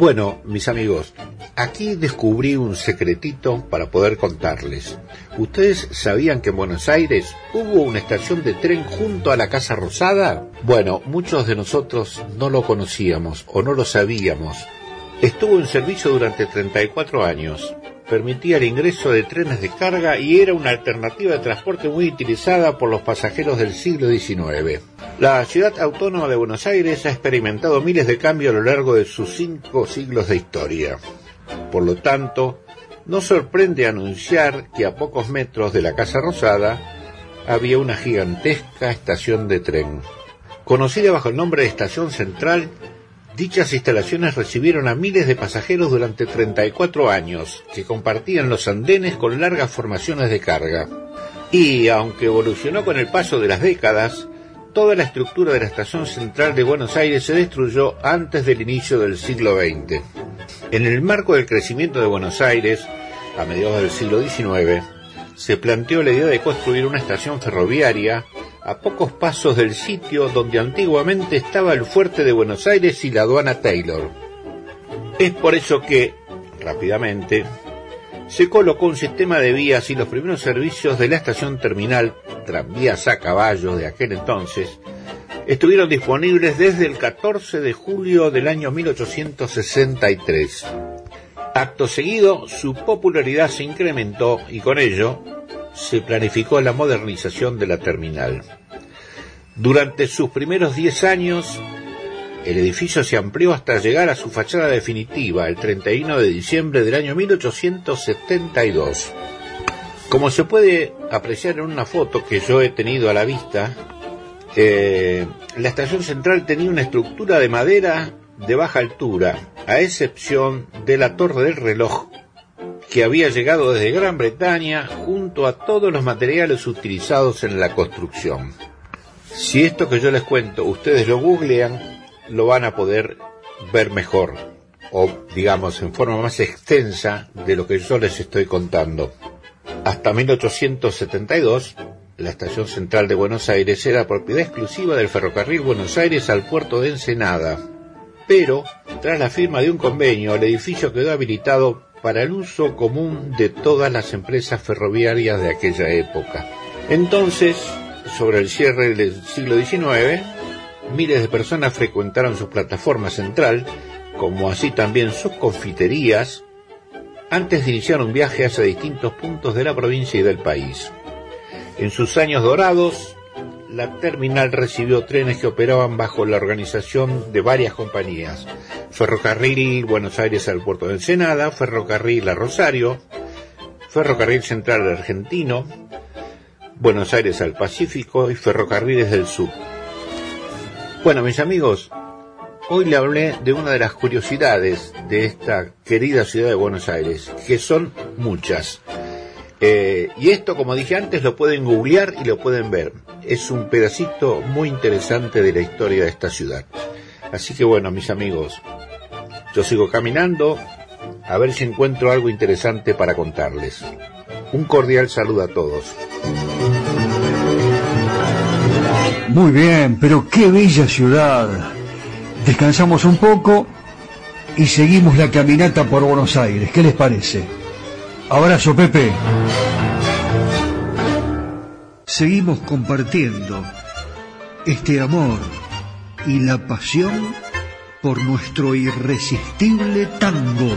Bueno, mis amigos, aquí descubrí un secretito para poder contarles. ¿Ustedes sabían que en Buenos Aires hubo una estación de tren junto a la Casa Rosada? Bueno, muchos de nosotros no lo conocíamos o no lo sabíamos. Estuvo en servicio durante 34 años. Permitía el ingreso de trenes de carga y era una alternativa de transporte muy utilizada por los pasajeros del siglo XIX. La ciudad autónoma de Buenos Aires ha experimentado miles de cambios a lo largo de sus cinco siglos de historia. Por lo tanto, no sorprende anunciar que a pocos metros de la Casa Rosada había una gigantesca estación de tren. Conocida bajo el nombre de Estación Central, dichas instalaciones recibieron a miles de pasajeros durante 34 años, que compartían los andenes con largas formaciones de carga. Y, aunque evolucionó con el paso de las décadas, toda la estructura de la Estación Central de Buenos Aires se destruyó antes del inicio del siglo XX. En el marco del crecimiento de Buenos Aires, a mediados del siglo XIX, se planteó la idea de construir una estación ferroviaria a pocos pasos del sitio donde antiguamente estaba el fuerte de Buenos Aires y la aduana Taylor. Es por eso que, rápidamente, se colocó un sistema de vías y los primeros servicios de la estación terminal, tranvías a caballo de aquel entonces, estuvieron disponibles desde el 14 de julio del año 1863. Acto seguido, su popularidad se incrementó y con ello se planificó la modernización de la terminal. Durante sus primeros 10 años, el edificio se amplió hasta llegar a su fachada definitiva el 31 de diciembre del año 1872. Como se puede apreciar en una foto que yo he tenido a la vista, eh, la estación central tenía una estructura de madera de baja altura, a excepción de la torre del reloj, que había llegado desde Gran Bretaña junto a todos los materiales utilizados en la construcción. Si esto que yo les cuento ustedes lo googlean, lo van a poder ver mejor, o digamos en forma más extensa de lo que yo les estoy contando. Hasta 1872, la estación central de Buenos Aires era propiedad exclusiva del ferrocarril Buenos Aires al puerto de Ensenada. Pero, tras la firma de un convenio, el edificio quedó habilitado para el uso común de todas las empresas ferroviarias de aquella época. Entonces, sobre el cierre del siglo XIX, miles de personas frecuentaron su plataforma central, como así también sus confiterías, antes de iniciar un viaje hacia distintos puntos de la provincia y del país. En sus años dorados, la terminal recibió trenes que operaban bajo la organización de varias compañías. Ferrocarril Buenos Aires al puerto de Ensenada, Ferrocarril a Rosario, Ferrocarril Central Argentino, Buenos Aires al Pacífico y Ferrocarriles del Sur. Bueno, mis amigos, hoy le hablé de una de las curiosidades de esta querida ciudad de Buenos Aires, que son muchas. Eh, y esto, como dije antes, lo pueden googlear y lo pueden ver. Es un pedacito muy interesante de la historia de esta ciudad. Así que bueno, mis amigos, yo sigo caminando a ver si encuentro algo interesante para contarles. Un cordial saludo a todos. Muy bien, pero qué bella ciudad. Descansamos un poco y seguimos la caminata por Buenos Aires. ¿Qué les parece? Abrazo, Pepe. Seguimos compartiendo este amor y la pasión por nuestro irresistible tango.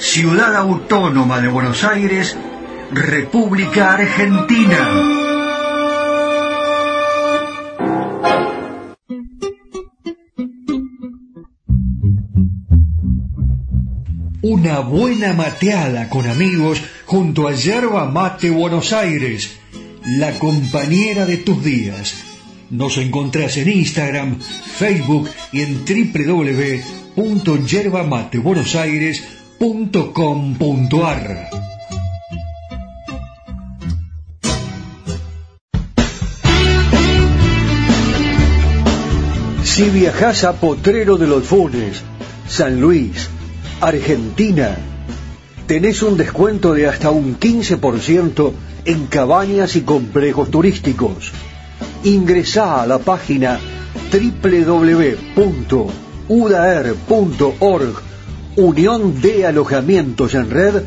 Ciudad Autónoma de Buenos Aires, República Argentina. Una buena mateada con amigos junto a Yerba Mate Buenos Aires, la compañera de tus días. Nos encontrás en Instagram, Facebook y en www.yerbamatebuenosaires.com.ar. Si viajas a Potrero de los Funes, San Luis, Argentina, tenés un descuento de hasta un 15% en cabañas y complejos turísticos. Ingresá a la página www.udar.org, Unión de Alojamientos en Red,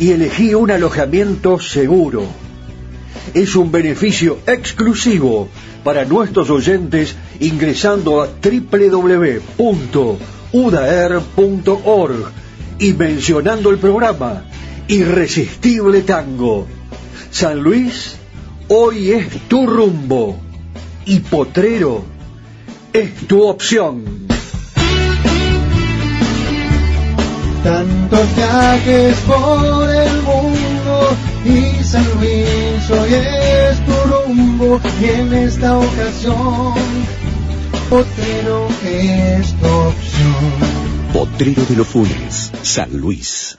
y elegí un alojamiento seguro. Es un beneficio exclusivo para nuestros oyentes ingresando a www.udaer.org y mencionando el programa Irresistible Tango. San Luis, hoy es tu rumbo. y Potrero es tu opción. Tantos viajes por el mundo y San Luis hoy es tu rumbo y en esta ocasión Potrero es tu opción. Potrero de los Funes, San Luis.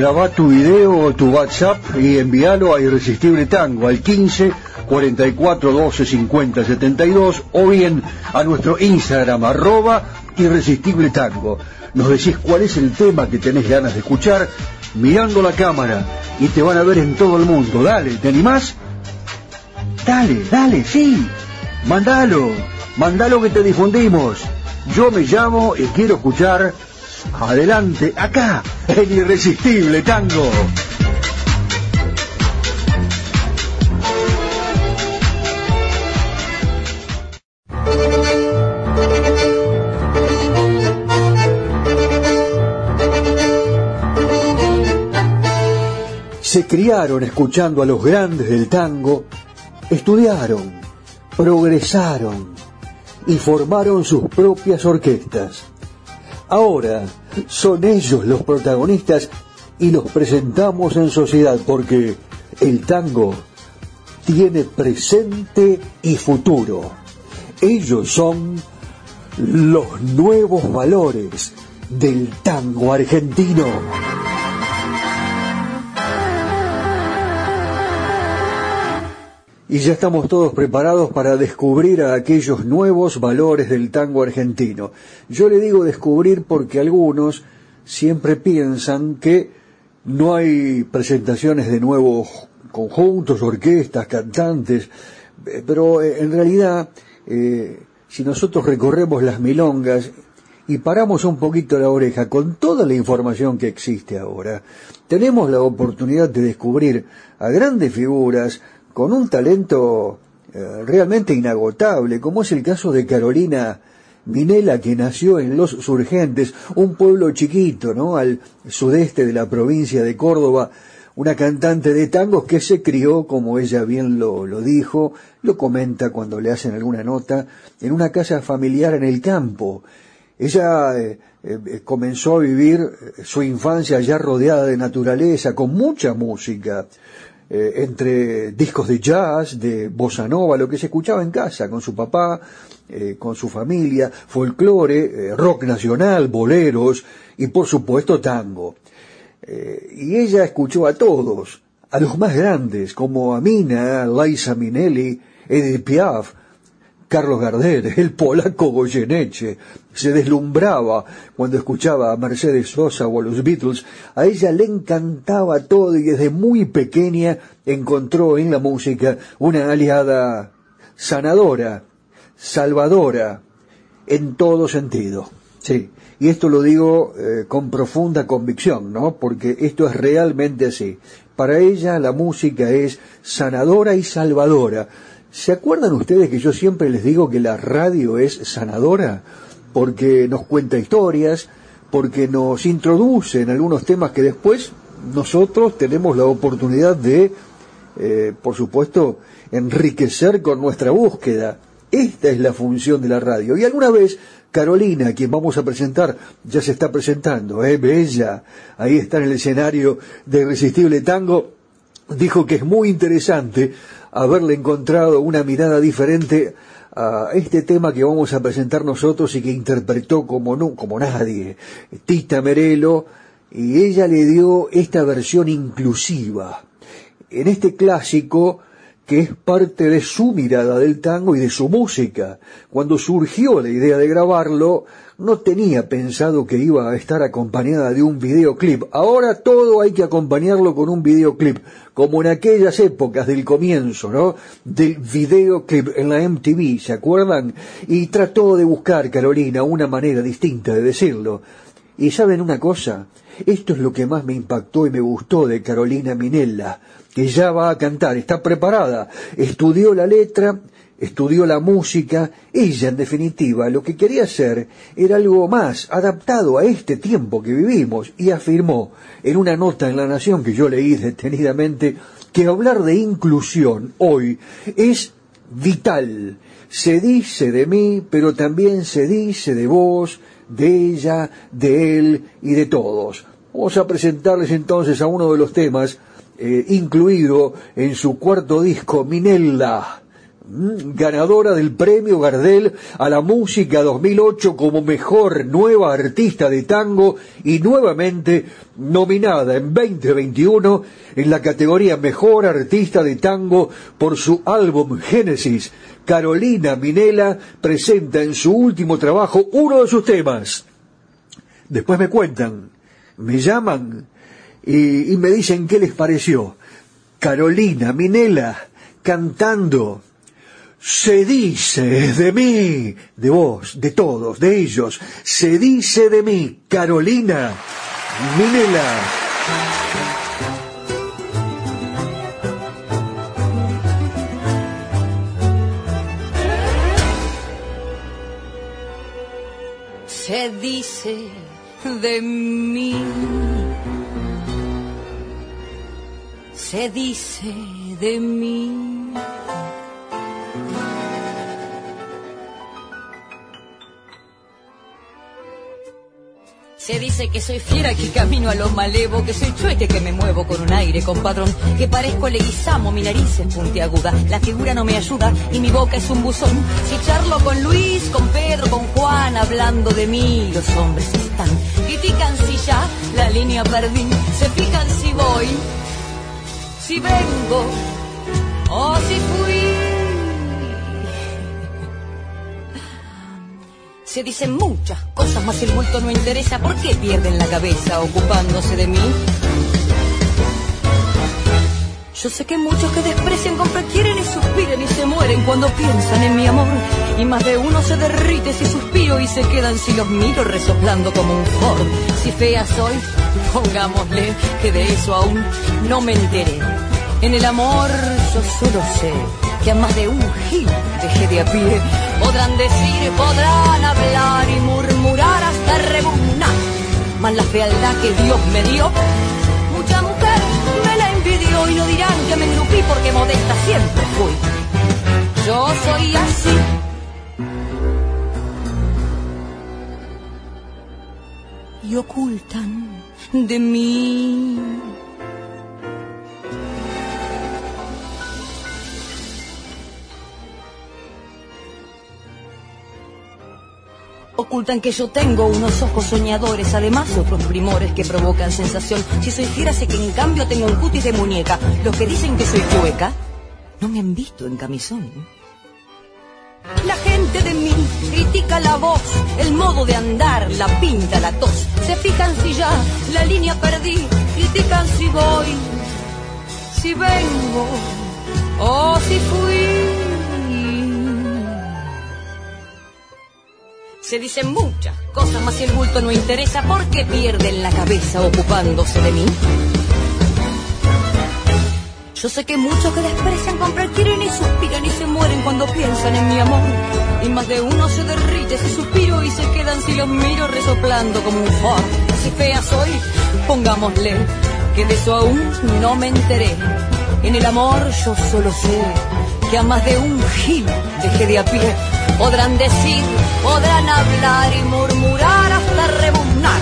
Graba tu video o tu WhatsApp y envíalo a Irresistible Tango al 15 44 12 50 72 o bien a nuestro Instagram arroba Irresistible Tango. Nos decís cuál es el tema que tenés ganas de escuchar mirando la cámara y te van a ver en todo el mundo. Dale, ¿te animás? Dale, dale, sí. Mandalo, mandalo que te difundimos. Yo me llamo y quiero escuchar Adelante, acá, en Irresistible Tango. Se criaron escuchando a los grandes del tango, estudiaron, progresaron y formaron sus propias orquestas. Ahora son ellos los protagonistas y los presentamos en sociedad porque el tango tiene presente y futuro. Ellos son los nuevos valores del tango argentino. Y ya estamos todos preparados para descubrir a aquellos nuevos valores del tango argentino. Yo le digo descubrir porque algunos siempre piensan que no hay presentaciones de nuevos conjuntos, orquestas, cantantes, eh, pero eh, en realidad, eh, si nosotros recorremos las milongas y paramos un poquito la oreja con toda la información que existe ahora, tenemos la oportunidad de descubrir a grandes figuras, con un talento eh, realmente inagotable, como es el caso de Carolina Minela, que nació en Los Surgentes, un pueblo chiquito, ¿no? Al sudeste de la provincia de Córdoba, una cantante de tangos que se crió, como ella bien lo, dijo, lo comenta cuando le hacen alguna nota, en una casa familiar en el campo. Ella eh, eh, comenzó a vivir su infancia ya rodeada de naturaleza, con mucha música, eh, entre discos de jazz, de bossa nova, lo que se escuchaba en casa con su papá, eh, con su familia, folclore, eh, rock nacional, boleros y por supuesto tango. y ella escuchó a todos, a los más grandes como Amina, Liza Minnelli, Edith Piaf, Carlos Gardel, el polaco Goyeneche, se deslumbraba cuando escuchaba a Mercedes Sosa o a los Beatles. A ella le encantaba todo y desde muy pequeña encontró en la música una aliada sanadora, salvadora, en todo sentido. Sí, y esto lo digo eh, con profunda convicción, ¿no? Porque esto es realmente así. Para ella la música es sanadora y salvadora ¿Se acuerdan ustedes que yo siempre les digo que la radio es sanadora? Porque nos cuenta historias, porque nos introduce en algunos temas que después nosotros tenemos la oportunidad de, eh, por supuesto, enriquecer con nuestra búsqueda. Esta es la función de la radio. Y alguna vez Carolina, quien vamos a presentar, ya se está presentando, ¿eh? Bella, ahí está en el escenario de Irresistible Tango, dijo que es muy interesante haberle encontrado una mirada diferente a este tema que vamos a presentar nosotros y que interpretó como, no, como nadie, Tita Merelo, y ella le dio esta versión inclusiva. En este clásico, que es parte de su mirada del tango y de su música. Cuando surgió la idea de grabarlo, no tenía pensado que iba a estar acompañada de un videoclip. Ahora todo hay que acompañarlo con un videoclip, como en aquellas épocas del comienzo, ¿no? Del videoclip en la MTV, ¿se acuerdan? Y trató de buscar, Carolina, una manera distinta de decirlo. Y saben una cosa, esto es lo que más me impactó y me gustó de Carolina Minella que ya va a cantar, está preparada, estudió la letra, estudió la música, ella en definitiva lo que quería hacer era algo más adaptado a este tiempo que vivimos y afirmó en una nota en La Nación que yo leí detenidamente que hablar de inclusión hoy es vital. Se dice de mí, pero también se dice de vos, de ella, de él y de todos. Vamos a presentarles entonces a uno de los temas eh, incluido en su cuarto disco, Minella, ganadora del premio Gardel a la música 2008 como mejor nueva artista de tango y nuevamente nominada en 2021 en la categoría mejor artista de tango por su álbum Génesis. Carolina Minella presenta en su último trabajo uno de sus temas. Después me cuentan, me llaman y, y me dicen qué les pareció. Carolina Minela cantando se dice de mí, de vos, de todos, de ellos, se dice de mí, Carolina Minela. Se dice de mí se dice de mí. Se dice que soy fiera, que camino a lo malevo, que soy chueque, que me muevo con un aire compadrón, que parezco leguizamo, mi nariz es puntiaguda, la figura no me ayuda y mi boca es un buzón. Si charlo con Luis, con Pedro, con Juan, hablando de mí, los hombres están. Critican si ya la línea perdí, se fijan si voy si vengo Se dicen muchas cosas, más el bulto no interesa. ¿Por qué pierden la cabeza ocupándose de mí? Yo sé que muchos que desprecian compra quieren y suspiran y se mueren cuando piensan en mi amor. Y más de uno se derrite si suspiro y se quedan si los miro resoplando como un Ford. Si fea soy, pongámosle que de eso aún no me enteré. En el amor yo solo sé que a más de un gil dejé de a pie. Podrán decir, podrán hablar y murmurar hasta rebuznar. Mas la fealdad que Dios me dio, mucha mujer me la envidió y no dirán que me engrupí porque modesta siempre fui. Yo soy así. Y ocultan de mí ocultan que yo tengo unos ojos soñadores, además otros primores que provocan sensación. Si soy sé que en cambio tengo un cutis de muñeca. Los que dicen que soy cueca no me han visto en camisón. La gente de mí critica la voz, el modo de andar, la pinta, la tos. Se fijan si ya la línea perdí, critican si voy, si vengo o si fui. Se dicen muchas cosas, más si el bulto no interesa, ¿por qué pierden la cabeza ocupándose de mí? Yo sé que muchos que desprecian comprar quieren y suspiran y se mueren cuando piensan en mi amor. Y más de uno se derrite ese suspiro y se quedan si los miro resoplando como un Ford. Si fea soy, pongámosle que de eso aún no me enteré. En el amor yo solo sé que a más de un gil deje de a pie. Podrán decir, podrán hablar y murmurar hasta rebuznar,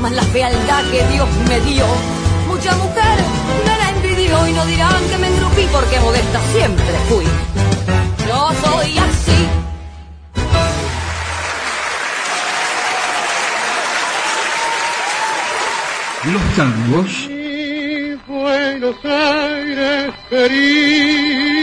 mas la fealdad que Dios me dio, mucha mujer me la envidió y no dirán que me engrupí porque modesta siempre fui. Yo soy así. Los tangos Buenos Aires querido.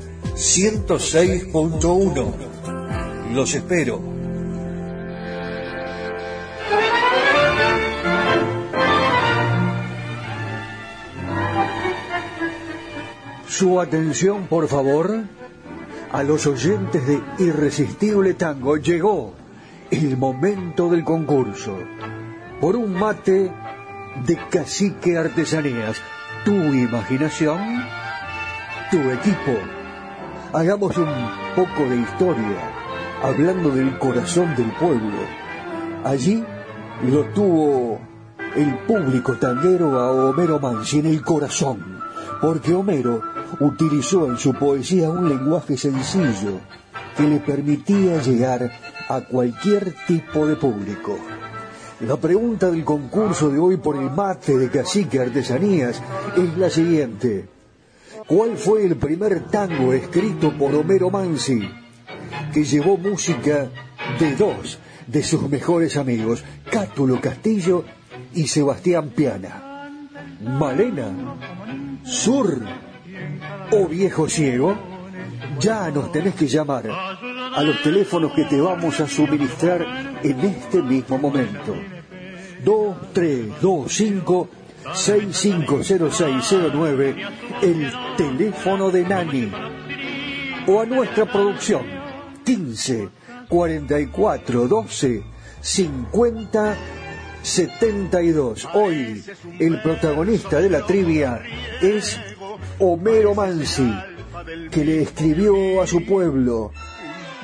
106.1. Los espero. Su atención, por favor, a los oyentes de Irresistible Tango. Llegó el momento del concurso. Por un mate de cacique artesanías. Tu imaginación, tu equipo. Hagamos un poco de historia, hablando del corazón del pueblo. Allí lo tuvo el público tanguero a Homero Mansi en el corazón, porque Homero utilizó en su poesía un lenguaje sencillo que le permitía llegar a cualquier tipo de público. La pregunta del concurso de hoy por el mate de cacique artesanías es la siguiente. ¿Cuál fue el primer tango escrito por Homero Mansi que llevó música de dos de sus mejores amigos, Cátulo Castillo y Sebastián Piana? ¿Malena? ¿Sur? ¿O Viejo Ciego? Ya nos tenés que llamar a los teléfonos que te vamos a suministrar en este mismo momento. 2325 650609, el teléfono de Nani. O a nuestra producción, 15 44 12 50 72. Hoy el protagonista de la trivia es Homero Mansi, que le escribió a su pueblo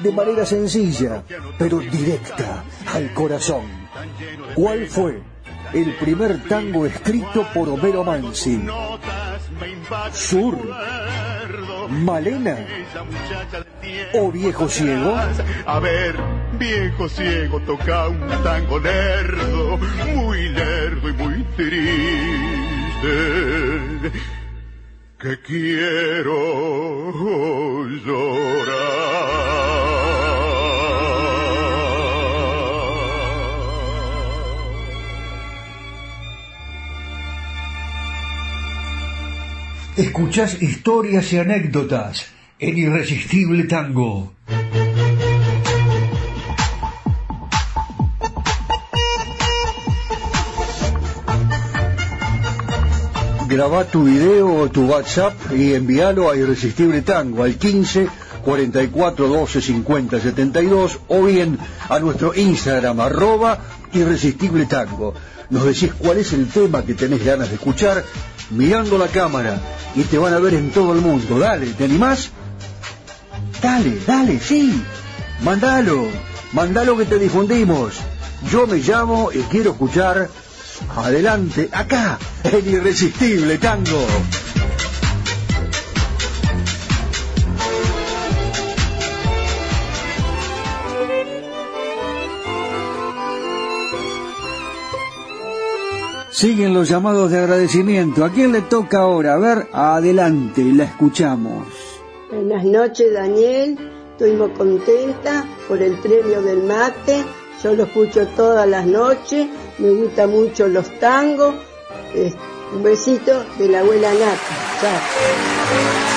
de manera sencilla, pero directa al corazón. ¿Cuál fue el primer tango escrito por Homero Mansi? ¿Sur? ¿Malena? ¿O Viejo Ciego? A ver, viejo ciego toca un tango lerdo, muy lerdo y muy triste, que quiero llorar. Escuchás historias y anécdotas en Irresistible Tango. Graba tu video o tu WhatsApp y envíalo a Irresistible Tango al 15 44 12 50 72 o bien a nuestro Instagram arroba Irresistible Tango. Nos decís cuál es el tema que tenés ganas de escuchar mirando la cámara y te van a ver en todo el mundo. Dale, ¿te animás? Dale, dale, sí. Mandalo, mandalo que te difundimos. Yo me llamo y quiero escuchar adelante, acá, en Irresistible Tango. Siguen los llamados de agradecimiento. ¿A quién le toca ahora? A ver, adelante, la escuchamos. Buenas noches, Daniel. estoy muy contenta por el premio del mate, yo lo escucho todas las noches, me gustan mucho los tangos. Eh, un besito de la abuela Nata. Chao.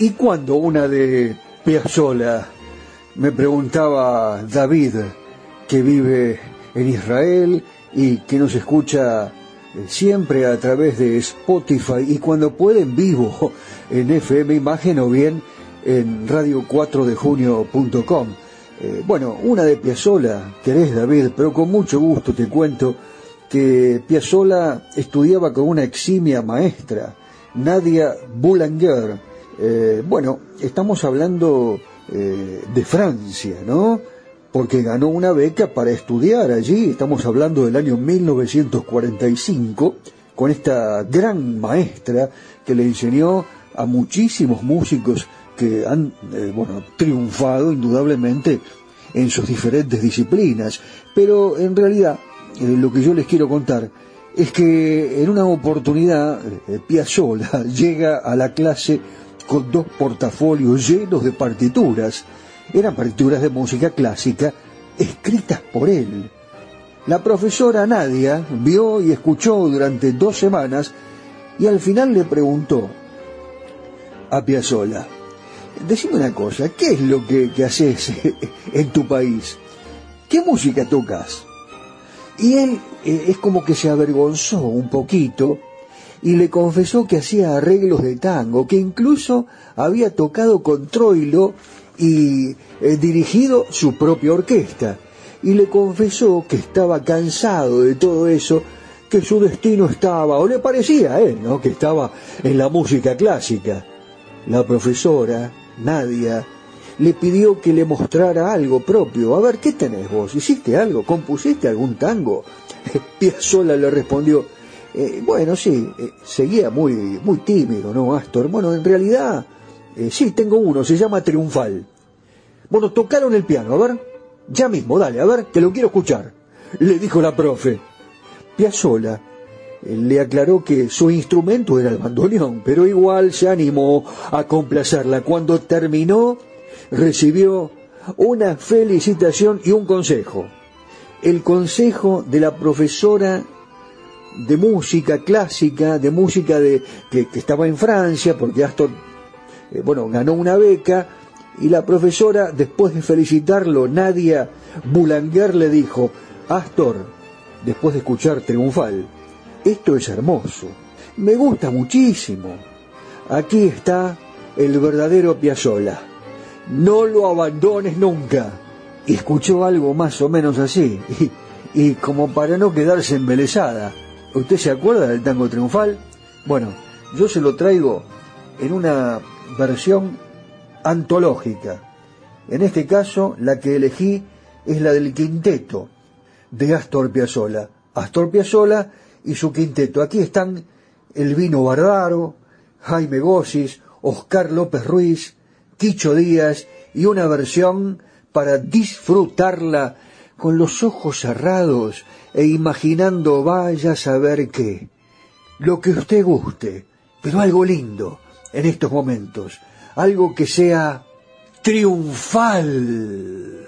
¿Y cuando una de Piazzolla? Me preguntaba David, que vive en Israel y que nos escucha eh, siempre a través de Spotify y cuando puede en vivo en FM Imagen o bien en radio4dejunio.com. Eh, bueno, una de Piazzolla, querés David, pero con mucho gusto te cuento que Piazzolla estudiaba con una eximia maestra, Nadia Boulanger, eh, bueno, estamos hablando eh, de Francia, ¿no? Porque ganó una beca para estudiar allí, estamos hablando del año 1945, con esta gran maestra que le enseñó a muchísimos músicos que han, eh, bueno, triunfado indudablemente en sus diferentes disciplinas. Pero en realidad, lo que yo les quiero contar es que en una oportunidad Piazzolla [laughs] llega a la clase con dos portafolios llenos de partituras. Eran partituras de música clásica escritas por él. La profesora Nadia vio y escuchó durante dos semanas y al final le preguntó a Piazzolla, decime una cosa, ¿qué es lo que, haces [laughs] en tu país? ¿Qué música tocas? Y él eh, es como que se avergonzó un poquito y le confesó que hacía arreglos de tango, que incluso había tocado con Troilo y eh, dirigido su propia orquesta. Y le confesó que estaba cansado de todo eso, que su destino estaba, o le parecía a él, ¿no? que estaba en la música clásica. La profesora, Nadia, le pidió que le mostrara algo propio. A ver, ¿qué tenés vos? ¿Hiciste algo? ¿Compusiste algún tango? [laughs] Piazzolla le respondió, eh, bueno, sí, eh, seguía muy, muy tímido, ¿no, Astor? Bueno, en realidad, eh, sí, tengo uno, se llama Triunfal. Bueno, tocaron el piano, a ver, ya mismo, dale, a ver, que lo quiero escuchar, le dijo la profe. Piazzola le aclaró que su instrumento era el bandoneón, pero igual se animó a complacerla. Cuando terminó, recibió una felicitación y un consejo. El consejo de la profesora de música clásica, de música de, que, estaba en Francia, porque Astor, eh, bueno, ganó una beca, y la profesora, después de felicitarlo, Nadia Boulanger le dijo, Astor, después de escuchar Triunfal, esto es hermoso, me gusta muchísimo. Aquí está el verdadero Piazzolla. No lo abandones nunca. Y escuchó algo más o menos así, y, y como para no quedarse embelesada, ¿Usted se acuerda del tango triunfal? Bueno, yo se lo traigo en una versión antológica. En este caso, la que elegí es la del quinteto de Astor Piazzolla. Astor Piazzolla y su quinteto. Aquí están Elvino Bardaro, Jaime Gossis, Oscar López Ruiz, Quicho Díaz y una versión para disfrutarla con los ojos cerrados e imaginando vaya a saber qué. Lo que usted guste, pero algo lindo en estos momentos, algo que sea triunfal.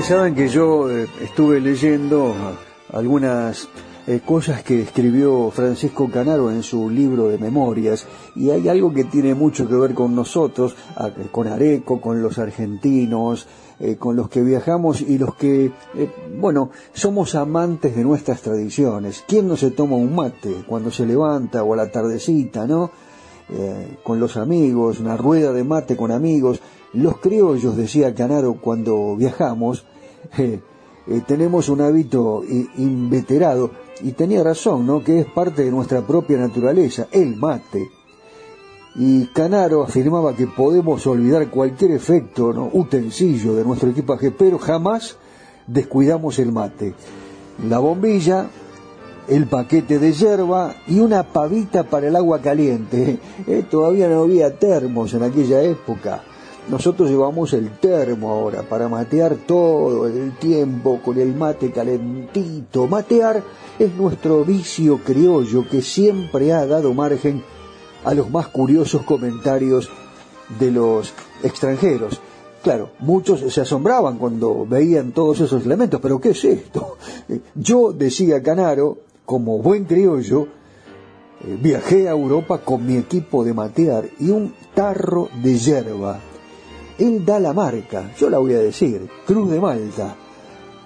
Ustedes saben que yo eh, estuve leyendo algunas eh, cosas que escribió Francisco Canaro en su libro de memorias y hay algo que tiene mucho que ver con nosotros, con Areco, con los argentinos, eh, con los que viajamos y los que, bueno, somos amantes de nuestras tradiciones. ¿Quién no se toma un mate cuando se levanta o a la tardecita, no? Con los amigos, una rueda de mate con amigos. Los criollos, decía Canaro, cuando viajamos, [laughs] eh, eh, tenemos un hábito inveterado, y tenía razón, ¿no? Que es parte de nuestra propia naturaleza, el mate. Y Canaro afirmaba que podemos olvidar cualquier efecto, ¿no? utensilio de nuestro equipaje, pero jamás descuidamos el mate. La bombilla, el paquete de yerba y una pavita para el agua caliente. [laughs] Eh, todavía no había termos en aquella época. Nosotros llevamos el termo ahora para matear todo el tiempo con el mate calentito. Matear es nuestro vicio criollo que siempre ha dado margen a los más curiosos comentarios de los extranjeros. Claro, muchos se asombraban cuando veían todos esos elementos, pero ¿qué es esto? [laughs] Yo, decía Canaro, como buen criollo, eh, viajé a Europa con mi equipo de matear y un tarro de yerba. Él da la marca, yo la voy a decir, Cruz de Malta.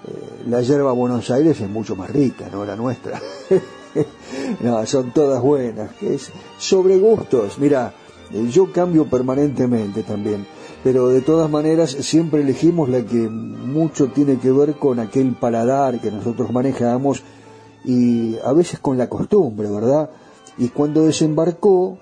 Eh, la yerba Buenos Aires es mucho más rica, no la nuestra. [laughs] no, son todas buenas. Es sobre gustos. Mira, eh, yo cambio permanentemente también, pero de todas maneras siempre elegimos la que mucho tiene que ver con aquel paladar que nosotros manejamos y a veces con la costumbre, ¿verdad? Y cuando desembarcó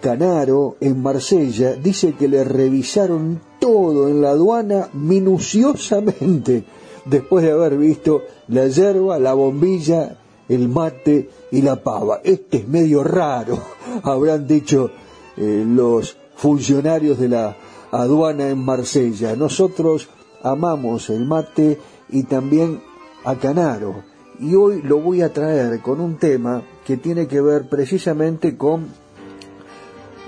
Canaro en Marsella, dice que le revisaron todo en la aduana minuciosamente después de haber visto la yerba, la bombilla, el mate y la pava. Este es medio raro, [laughs] habrán dicho eh, los funcionarios de la aduana en Marsella. Nosotros amamos el mate y también a Canaro. Y hoy lo voy a traer con un tema que tiene que ver precisamente con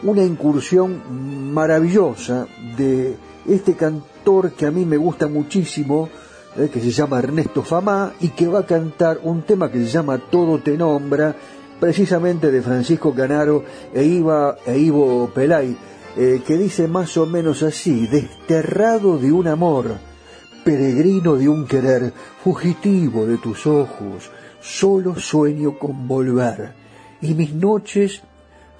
una incursión maravillosa de este cantor que a mí me gusta muchísimo, eh, que se llama Ernesto Famá, y que va a cantar un tema que se llama Todo te nombra, precisamente de Francisco Canaro e, Iva, e Ivo Pelay, eh, que dice más o menos así, desterrado de un amor, peregrino de un querer, fugitivo de tus ojos, solo sueño con volver, y mis noches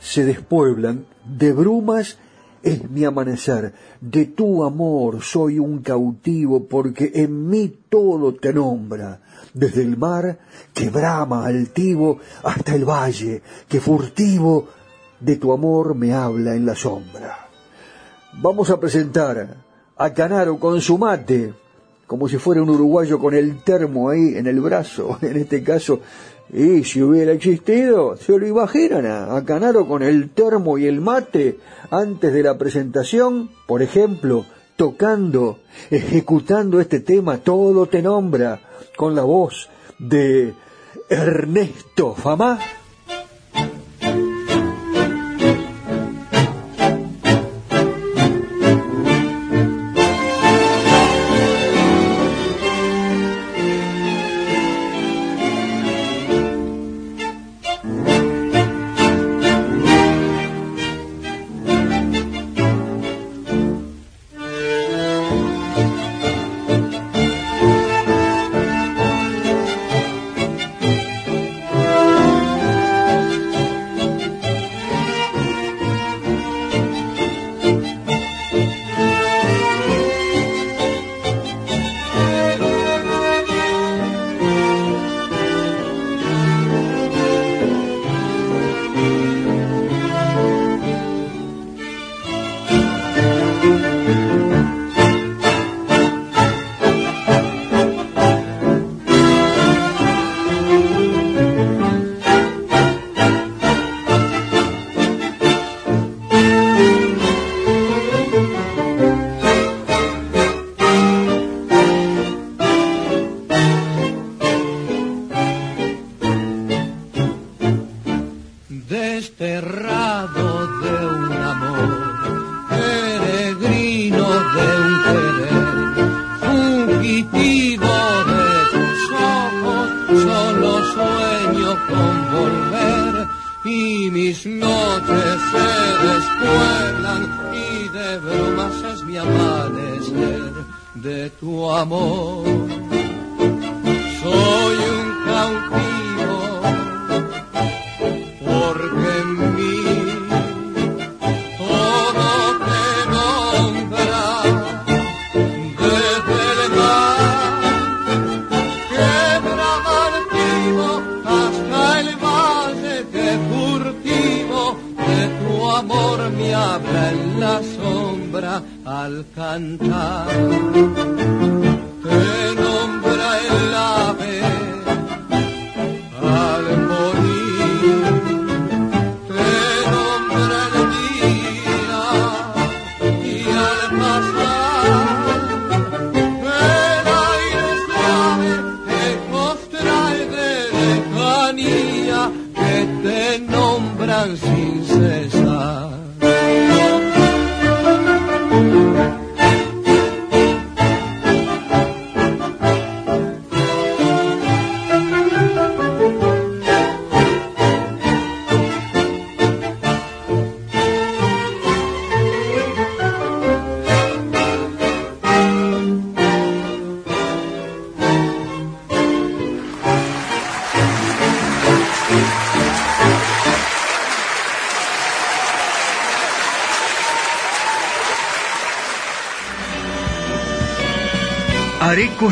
se despueblan. De brumas es mi amanecer, de tu amor soy un cautivo, porque en mí todo te nombra, desde el mar que brama altivo hasta el valle que furtivo de tu amor me habla en la sombra. Vamos a presentar a Canaro con su mate, como si fuera un uruguayo con el termo ahí en el brazo, [laughs] en este caso, y si hubiera existido, se lo imaginan a, a Canaro con el termo y el mate antes de la presentación, por ejemplo, tocando, ejecutando este tema, todo te nombra, con la voz de Ernesto Famá.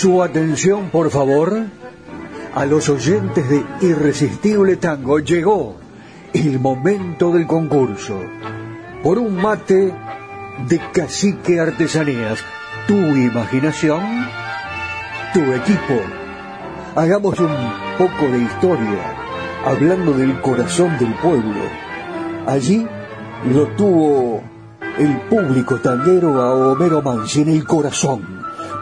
Su atención, por favor, a los oyentes de Irresistible Tango. Llegó el momento del concurso. Por un mate de cacique artesanías. Tu imaginación, tu equipo. Hagamos un poco de historia, hablando del corazón del pueblo. Allí lo tuvo el público tanguero a Homero Mansi en el corazón,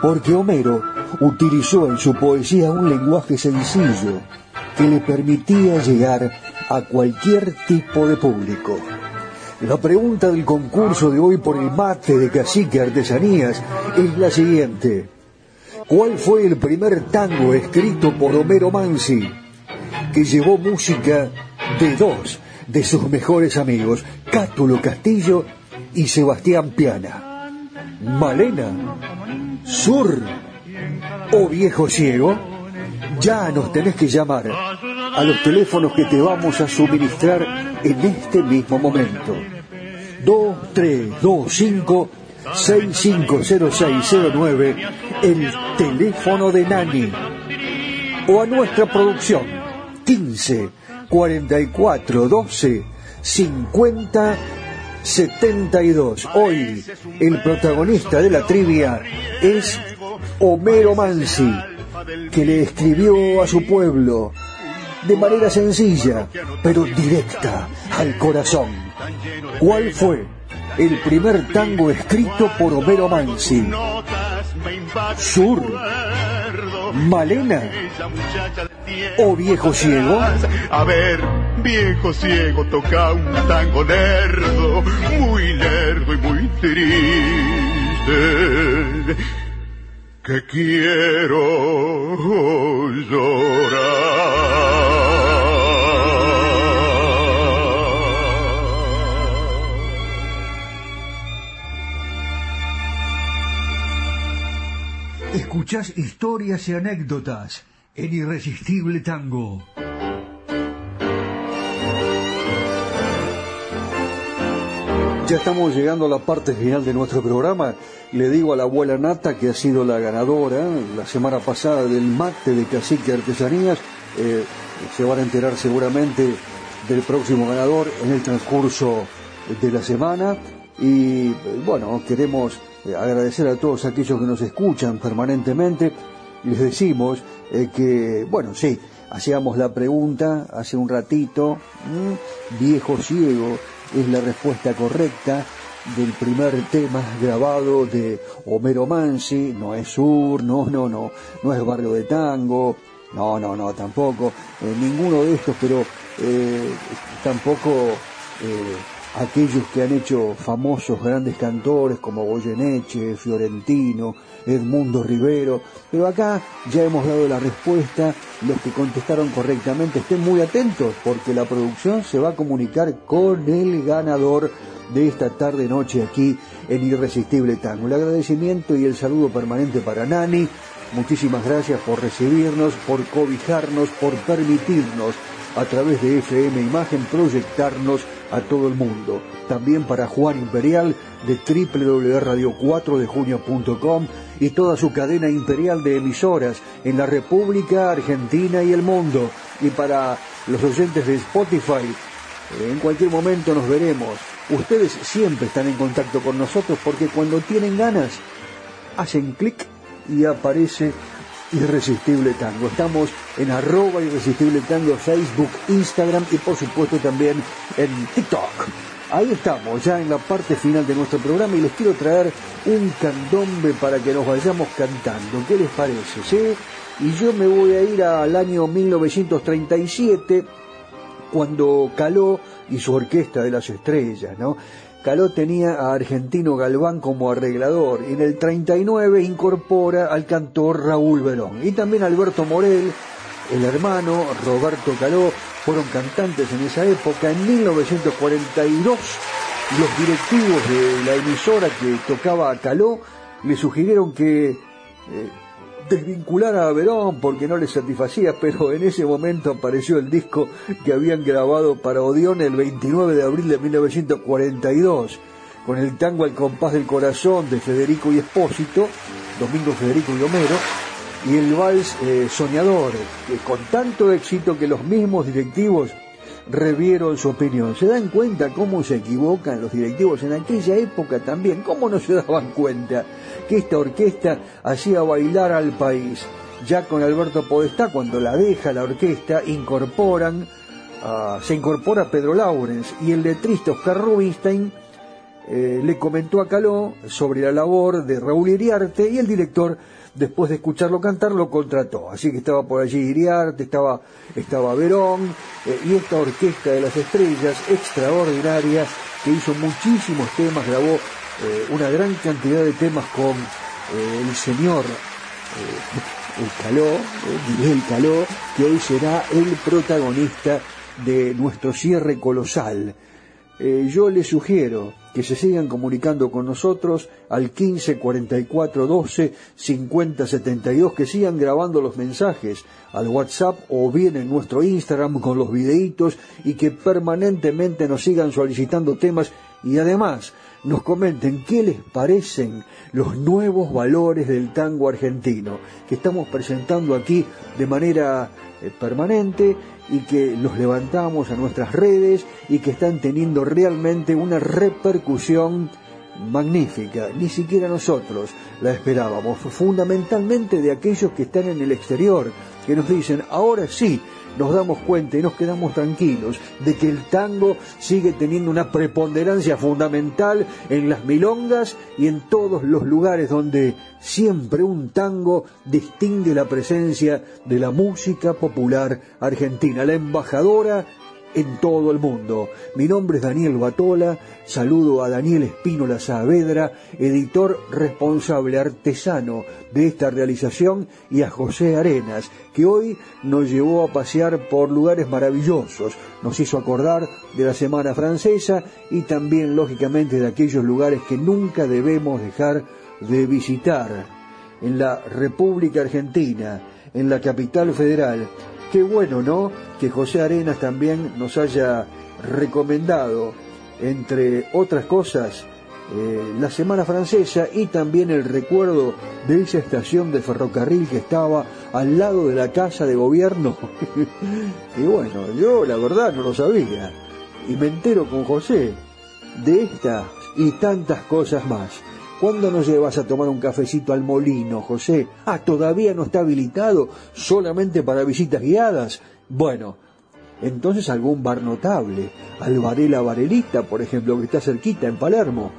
porque Homero utilizó en su poesía un lenguaje sencillo que le permitía llegar a cualquier tipo de público. La pregunta del concurso de hoy por el mate de cacique artesanías es la siguiente. ¿Cuál fue el primer tango escrito por Homero Mansi que llevó música de dos de sus mejores amigos, Cátulo Castillo y Sebastián Piana? Malena, Sur o Viejo Ciego, ya nos tenés que llamar a los teléfonos que te vamos a suministrar en este mismo momento. 2325 650609, el teléfono de Nani. O a nuestra producción, 15 44 12 50 72. Hoy el protagonista de la trivia es Homero Mansi, que le escribió a su pueblo de manera sencilla, pero directa al corazón. ¿Cuál fue el primer tango escrito por Homero Mansi? Sur, Malena o Viejo Ciego. A ver, viejo ciego toca un tango lerdo, muy lerdo y muy triste, que quiero llorar. Escuchás historias y anécdotas en Irresistible Tango. Ya estamos llegando a la parte final de nuestro programa. Le digo a la abuela Nata, que ha sido la ganadora la semana pasada del mate de Cacique Artesanías, eh, se van a enterar seguramente del próximo ganador en el transcurso de la semana. Y bueno, queremos eh, agradecer a todos aquellos que nos escuchan permanentemente. Les decimos eh, que, bueno, sí, hacíamos la pregunta hace un ratito, viejo ciego es la respuesta correcta del primer tema grabado de Homero Mansi, no es Sur, no, no, no, no es Barrio de Tango, no, no, no, tampoco, eh, ninguno de estos, pero eh, tampoco eh, aquellos que han hecho famosos grandes cantores como Goyeneche, Fiorentino, Edmundo Rivero, pero acá ya hemos dado la respuesta, los que contestaron correctamente estén muy atentos porque la producción se va a comunicar con el ganador de esta tarde noche aquí en Irresistible Tango. El agradecimiento y el saludo permanente para Nani. Muchísimas gracias por recibirnos, por cobijarnos, por permitirnos a través de FM Imagen proyectarnos a todo el mundo. También para Juan Imperial de www.radio4dejunio.com y toda su cadena imperial de emisoras en la República Argentina y el mundo. Y para los oyentes de Spotify, en cualquier momento nos veremos. Ustedes siempre están en contacto con nosotros porque cuando tienen ganas, hacen clic y aparece Irresistible Tango. Estamos en arroba Irresistible Tango, Facebook, Instagram y por supuesto también en TikTok. Ahí estamos, ya en la parte final de nuestro programa y les quiero traer un candombe para que nos vayamos cantando. ¿Qué les parece? ¿Sí? Y yo me voy a ir al año 1937 cuando Caló y su Orquesta de las Estrellas, ¿no? Caló tenía a Argentino Galván como arreglador y en el 39 incorpora al cantor Raúl Verón y también Alberto Morel, el hermano Roberto Caló, fueron cantantes en esa época. En 1942 los directivos de la emisora que tocaba a Caló le sugirieron que eh, desvincular a Verón porque no le satisfacía, pero en ese momento apareció el disco que habían grabado para Odeón el 29 de abril de 1942, con el tango Al compás del corazón de Federico y Espósito, Domingo Federico y Homero, y el vals eh, Soñador, con tanto éxito que los mismos directivos revieron su opinión. ¿Se dan cuenta cómo se equivocan los directivos en aquella época también? ¿Cómo no se daban cuenta que esta orquesta hacía bailar al país? Ya con Alberto Podestá, cuando la deja la orquesta, incorporan, se incorpora Pedro Laurens y el letrista Oscar Rubinstein eh, le comentó a Caló sobre la labor de Raúl Iriarte y el director después de escucharlo cantar, lo contrató. Así que estaba por allí Iriarte, estaba, estaba Verón, eh, y esta orquesta de las estrellas extraordinaria que hizo muchísimos temas, grabó eh, una gran cantidad de temas con eh, el señor el Caló, Miguel Caló, que hoy será el protagonista de nuestro cierre colosal. yo le sugiero que se sigan comunicando con nosotros al 15 44 12 50 72, que sigan grabando los mensajes al WhatsApp o bien en nuestro Instagram con los videitos y que permanentemente nos sigan solicitando temas y además nos comenten qué les parecen los nuevos valores del tango argentino que estamos presentando aquí de manera eh, permanente y que los levantamos a nuestras redes y que están teniendo realmente una repercusión magnífica. Ni siquiera nosotros la esperábamos, fundamentalmente de aquellos que están en el exterior, que nos dicen, ahora sí, nos damos cuenta y nos quedamos tranquilos de que el tango sigue teniendo una preponderancia fundamental en las milongas y en todos los lugares donde siempre un tango distingue la presencia de la música popular argentina. La embajadora en todo el mundo. Mi nombre es Daniel Batola, saludo a Daniel Espínola Saavedra, editor responsable artesano de esta realización, y a José Arenas, que hoy nos llevó a pasear por lugares maravillosos, nos hizo acordar de la Semana Francesa y también, lógicamente, de aquellos lugares que nunca debemos dejar de visitar. En la República Argentina, en la capital federal, Qué bueno, ¿no? Que José Arenas también nos haya recomendado, entre otras cosas, eh, la Semana Francesa y también el recuerdo de esa estación de ferrocarril que estaba al lado de la casa de gobierno. [laughs] y bueno, yo la verdad no lo sabía. Y me entero con José de estas y tantas cosas más. ¿Cuándo nos llevas a tomar un cafecito al molino, José? Ah, todavía no está habilitado, solamente para visitas guiadas. Bueno, entonces algún bar notable, Alvarela Varelita, por ejemplo, que está cerquita en Palermo.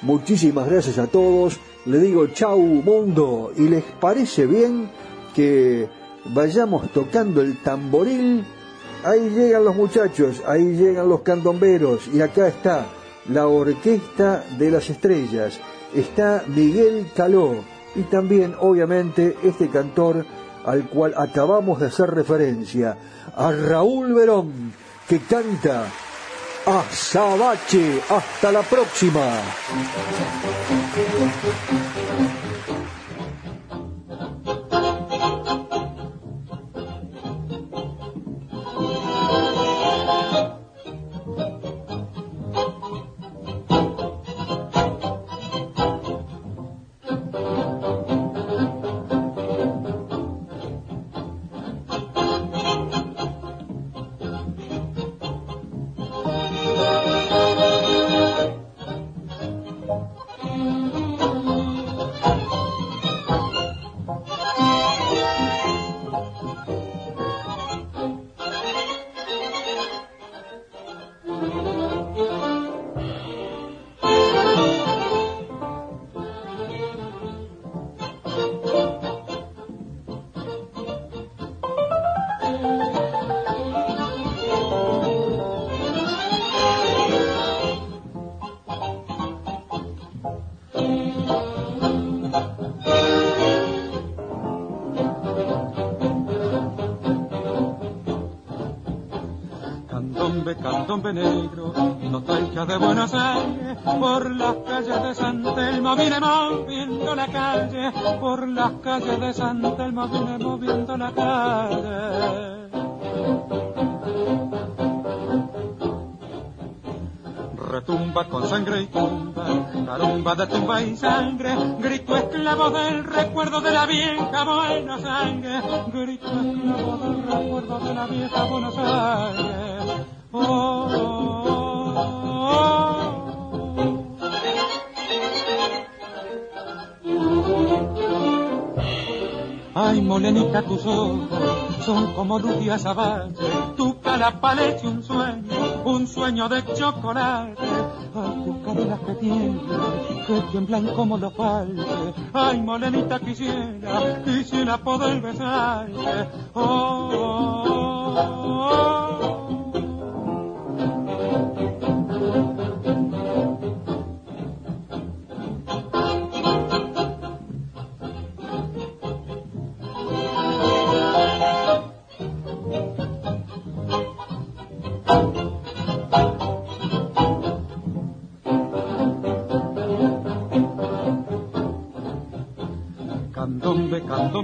Muchísimas gracias a todos. Le digo chau mundo y les parece bien que vayamos tocando el tamboril. Ahí llegan los muchachos, ahí llegan los candomberos y acá está la Orquesta de las Estrellas. Está Miguel Caló y también obviamente este cantor al cual acabamos de hacer referencia, a Raúl Verón, que canta Azabache. Hasta la próxima. Candombe negro, nostalgia de Buenos Aires, por las calles de San Telmo viene moviendo la calle, por las calles de San Telmo viene moviendo la calle. retumba con sangre y tumba, carumba de tumba y sangre, grito esclavo del recuerdo de la vieja Buenos Aires, grito esclavo del recuerdo de la vieja Buenos Aires. Oh. Ay, molenita, tus ojos son como luz y tu cara parece un sueño, un sueño de chocolate. Ay, tus caderas que tiemblan, que tiemblan como los palmes. Ay, molenita, quisiera, quisiera poder besarte. Oh, oh, oh,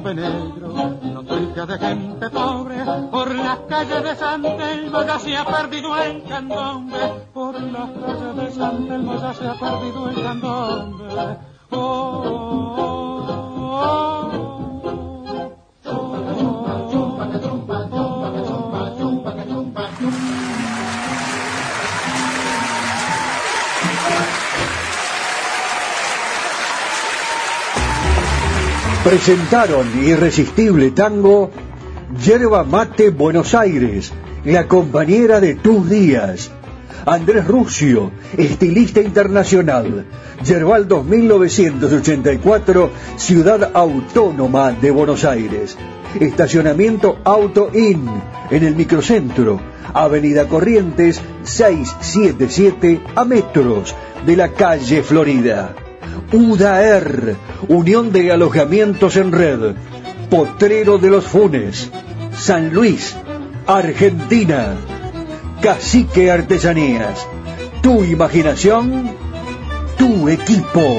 candombe negro, de gente pobre, por las calles de San Telmo ya se ha perdido el candombe, por las calles de San Telmo ya se ha perdido el candombe. Oh, oh, oh, Presentaron Irresistible Tango, Yerba Mate Buenos Aires, la compañera de tus días. Andrés Rucio, estilista internacional. Yerbal 2984, Ciudad Autónoma de Buenos Aires. Estacionamiento Auto In, en el microcentro. Avenida Corrientes 677 a metros de la calle Florida. UDAER, Unión de Alojamientos en Red, Potrero de los Funes, San Luis, Argentina, Cacique Artesanías, tu imaginación, tu equipo.